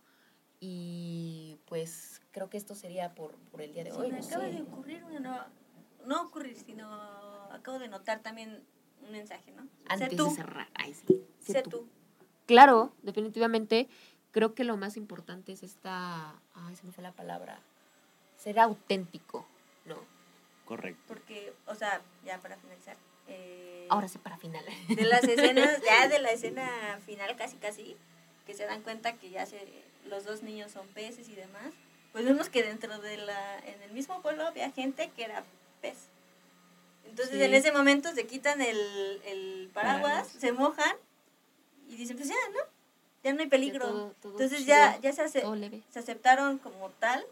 [SPEAKER 1] Y pues creo que esto sería por, por el día de
[SPEAKER 2] Se
[SPEAKER 1] hoy.
[SPEAKER 2] me
[SPEAKER 1] no
[SPEAKER 2] acaba
[SPEAKER 1] sé.
[SPEAKER 2] de ocurrir una nueva... No ocurrir, sino acabo de notar también un mensaje, ¿no?
[SPEAKER 1] Antes
[SPEAKER 2] sé tú,
[SPEAKER 1] de cerrar. Ay, sí. Sé
[SPEAKER 2] sé
[SPEAKER 1] tú.
[SPEAKER 2] tú.
[SPEAKER 1] Claro, definitivamente. Creo que lo más importante es esta. Ay, se me fue la palabra. Ser auténtico, ¿no?
[SPEAKER 3] Correcto.
[SPEAKER 2] Porque, o sea, ya para finalizar. Eh,
[SPEAKER 1] Ahora sí, para final.
[SPEAKER 2] de las escenas, ya de la escena final casi casi, que se dan cuenta que ya se, los dos niños son peces y demás, pues vemos que dentro de la, en el mismo pueblo había gente que era pez. Entonces
[SPEAKER 1] Sí.
[SPEAKER 2] en ese momento se quitan el, el paraguas, se mojan y dicen, pues ya, ¿no? Ya no hay peligro.
[SPEAKER 1] todo- todo
[SPEAKER 2] Entonces
[SPEAKER 1] chido,
[SPEAKER 2] ya, ya ace- se aceptaron como tal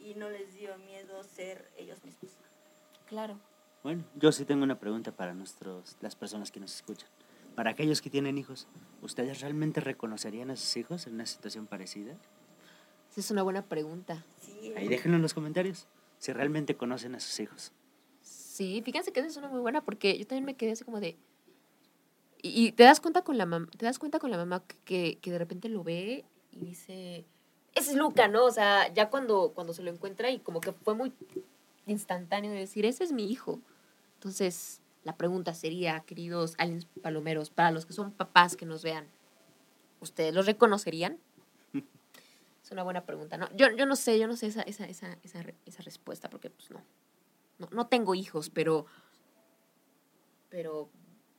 [SPEAKER 2] y no les dio miedo ser ellos mismos.
[SPEAKER 1] Claro.
[SPEAKER 3] Bueno, yo sí tengo una pregunta para nuestros, las personas que nos escuchan. Para aquellos que tienen hijos, ¿ustedes realmente reconocerían a sus hijos en una situación parecida?
[SPEAKER 1] Esa es una buena pregunta.
[SPEAKER 2] Sí,
[SPEAKER 3] Ahí déjenlo en los comentarios, si realmente conocen a sus hijos.
[SPEAKER 1] Sí, fíjense que esa es una muy buena porque yo también me quedé así como de. Y, y te das cuenta con la mamá, te das cuenta con la mamá que, que de repente lo ve y dice, ese es Luca, ¿no? O sea, ya cuando, cuando se lo encuentra y como que fue muy instantáneo de decir, ese es mi hijo. Entonces, la pregunta sería, queridos aliens palomeros, para los que son papás que nos vean, ¿ustedes los reconocerían? Es una buena pregunta. No, yo, yo no sé, yo no sé esa, esa, esa, esa, re- esa respuesta, porque pues no, no. No tengo hijos, pero. Pero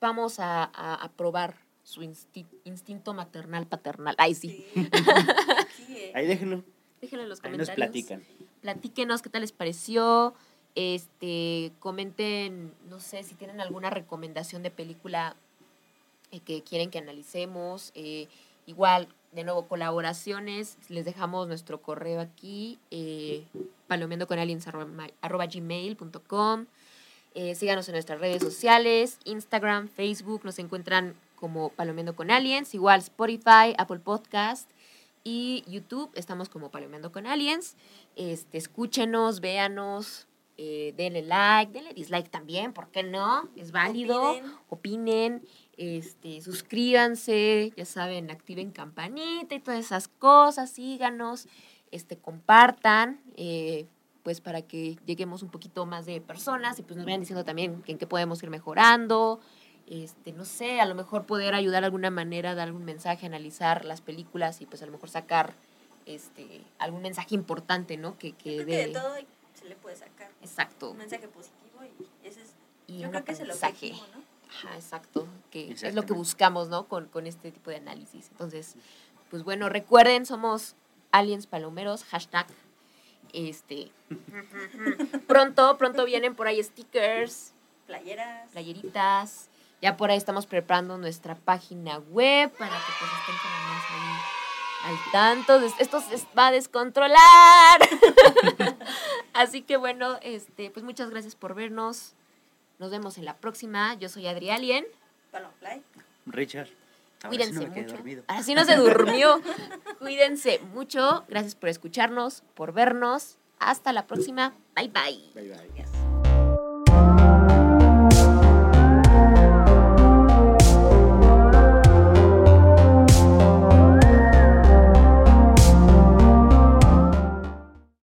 [SPEAKER 1] vamos a, a, a probar su insti- instinto maternal, paternal. Ay, sí.
[SPEAKER 2] Sí. Sí, eh.
[SPEAKER 3] Ahí déjenlo.
[SPEAKER 1] Déjenlo en los
[SPEAKER 3] Ahí nos
[SPEAKER 1] comentarios.
[SPEAKER 3] platican.
[SPEAKER 1] Platíquenos qué tal les pareció. Este, comenten, no sé, si tienen alguna recomendación de película eh, que quieren que analicemos. eh, igual, de nuevo, colaboraciones. Les dejamos nuestro correo aquí, eh. Eh, síganos en nuestras redes sociales, Instagram, Facebook, nos encuentran como Palomeando con Aliens, igual Spotify, Apple Podcast y YouTube, estamos como Palomeando con Aliens. Este, escúchenos, véanos, eh, denle like, denle dislike también, ¿por qué no? Es válido.
[SPEAKER 2] Opinen.
[SPEAKER 1] Opinen, este, suscríbanse, ya saben, activen campanita y todas esas cosas, síganos, este, compartan, eh, pues para que lleguemos un poquito más de personas y pues nos vayan diciendo también que en qué podemos ir mejorando, este, no sé, a lo mejor poder ayudar de alguna manera, dar algún mensaje, analizar las películas y pues a lo mejor sacar este, algún mensaje importante, ¿no? Que, que
[SPEAKER 2] Yo creo que de todo se le puede sacar
[SPEAKER 1] Exacto.
[SPEAKER 2] un mensaje positivo y ese es,
[SPEAKER 1] Y
[SPEAKER 2] yo
[SPEAKER 1] un
[SPEAKER 2] creo que es el objetivo, ¿no?
[SPEAKER 1] Ajá, exacto. Que es lo que buscamos, ¿no? Con, con este tipo de análisis. Entonces, pues bueno, recuerden, somos aliens palomeros, hashtag. Este. pronto, pronto vienen por ahí stickers,
[SPEAKER 2] Playeras.
[SPEAKER 1] playeritas. Ya por ahí estamos preparando nuestra página web para que pues estén más ahí al tanto. Esto se va a descontrolar. Así que bueno, este, pues muchas gracias por vernos. Nos vemos en la próxima. Yo soy Adri Alien.
[SPEAKER 3] Richard.
[SPEAKER 1] Cuídense
[SPEAKER 3] no
[SPEAKER 1] mucho. Así no se durmió. Cuídense mucho. Gracias por escucharnos, por vernos. Hasta la próxima. Bye bye.
[SPEAKER 3] Bye, bye.
[SPEAKER 2] Yes.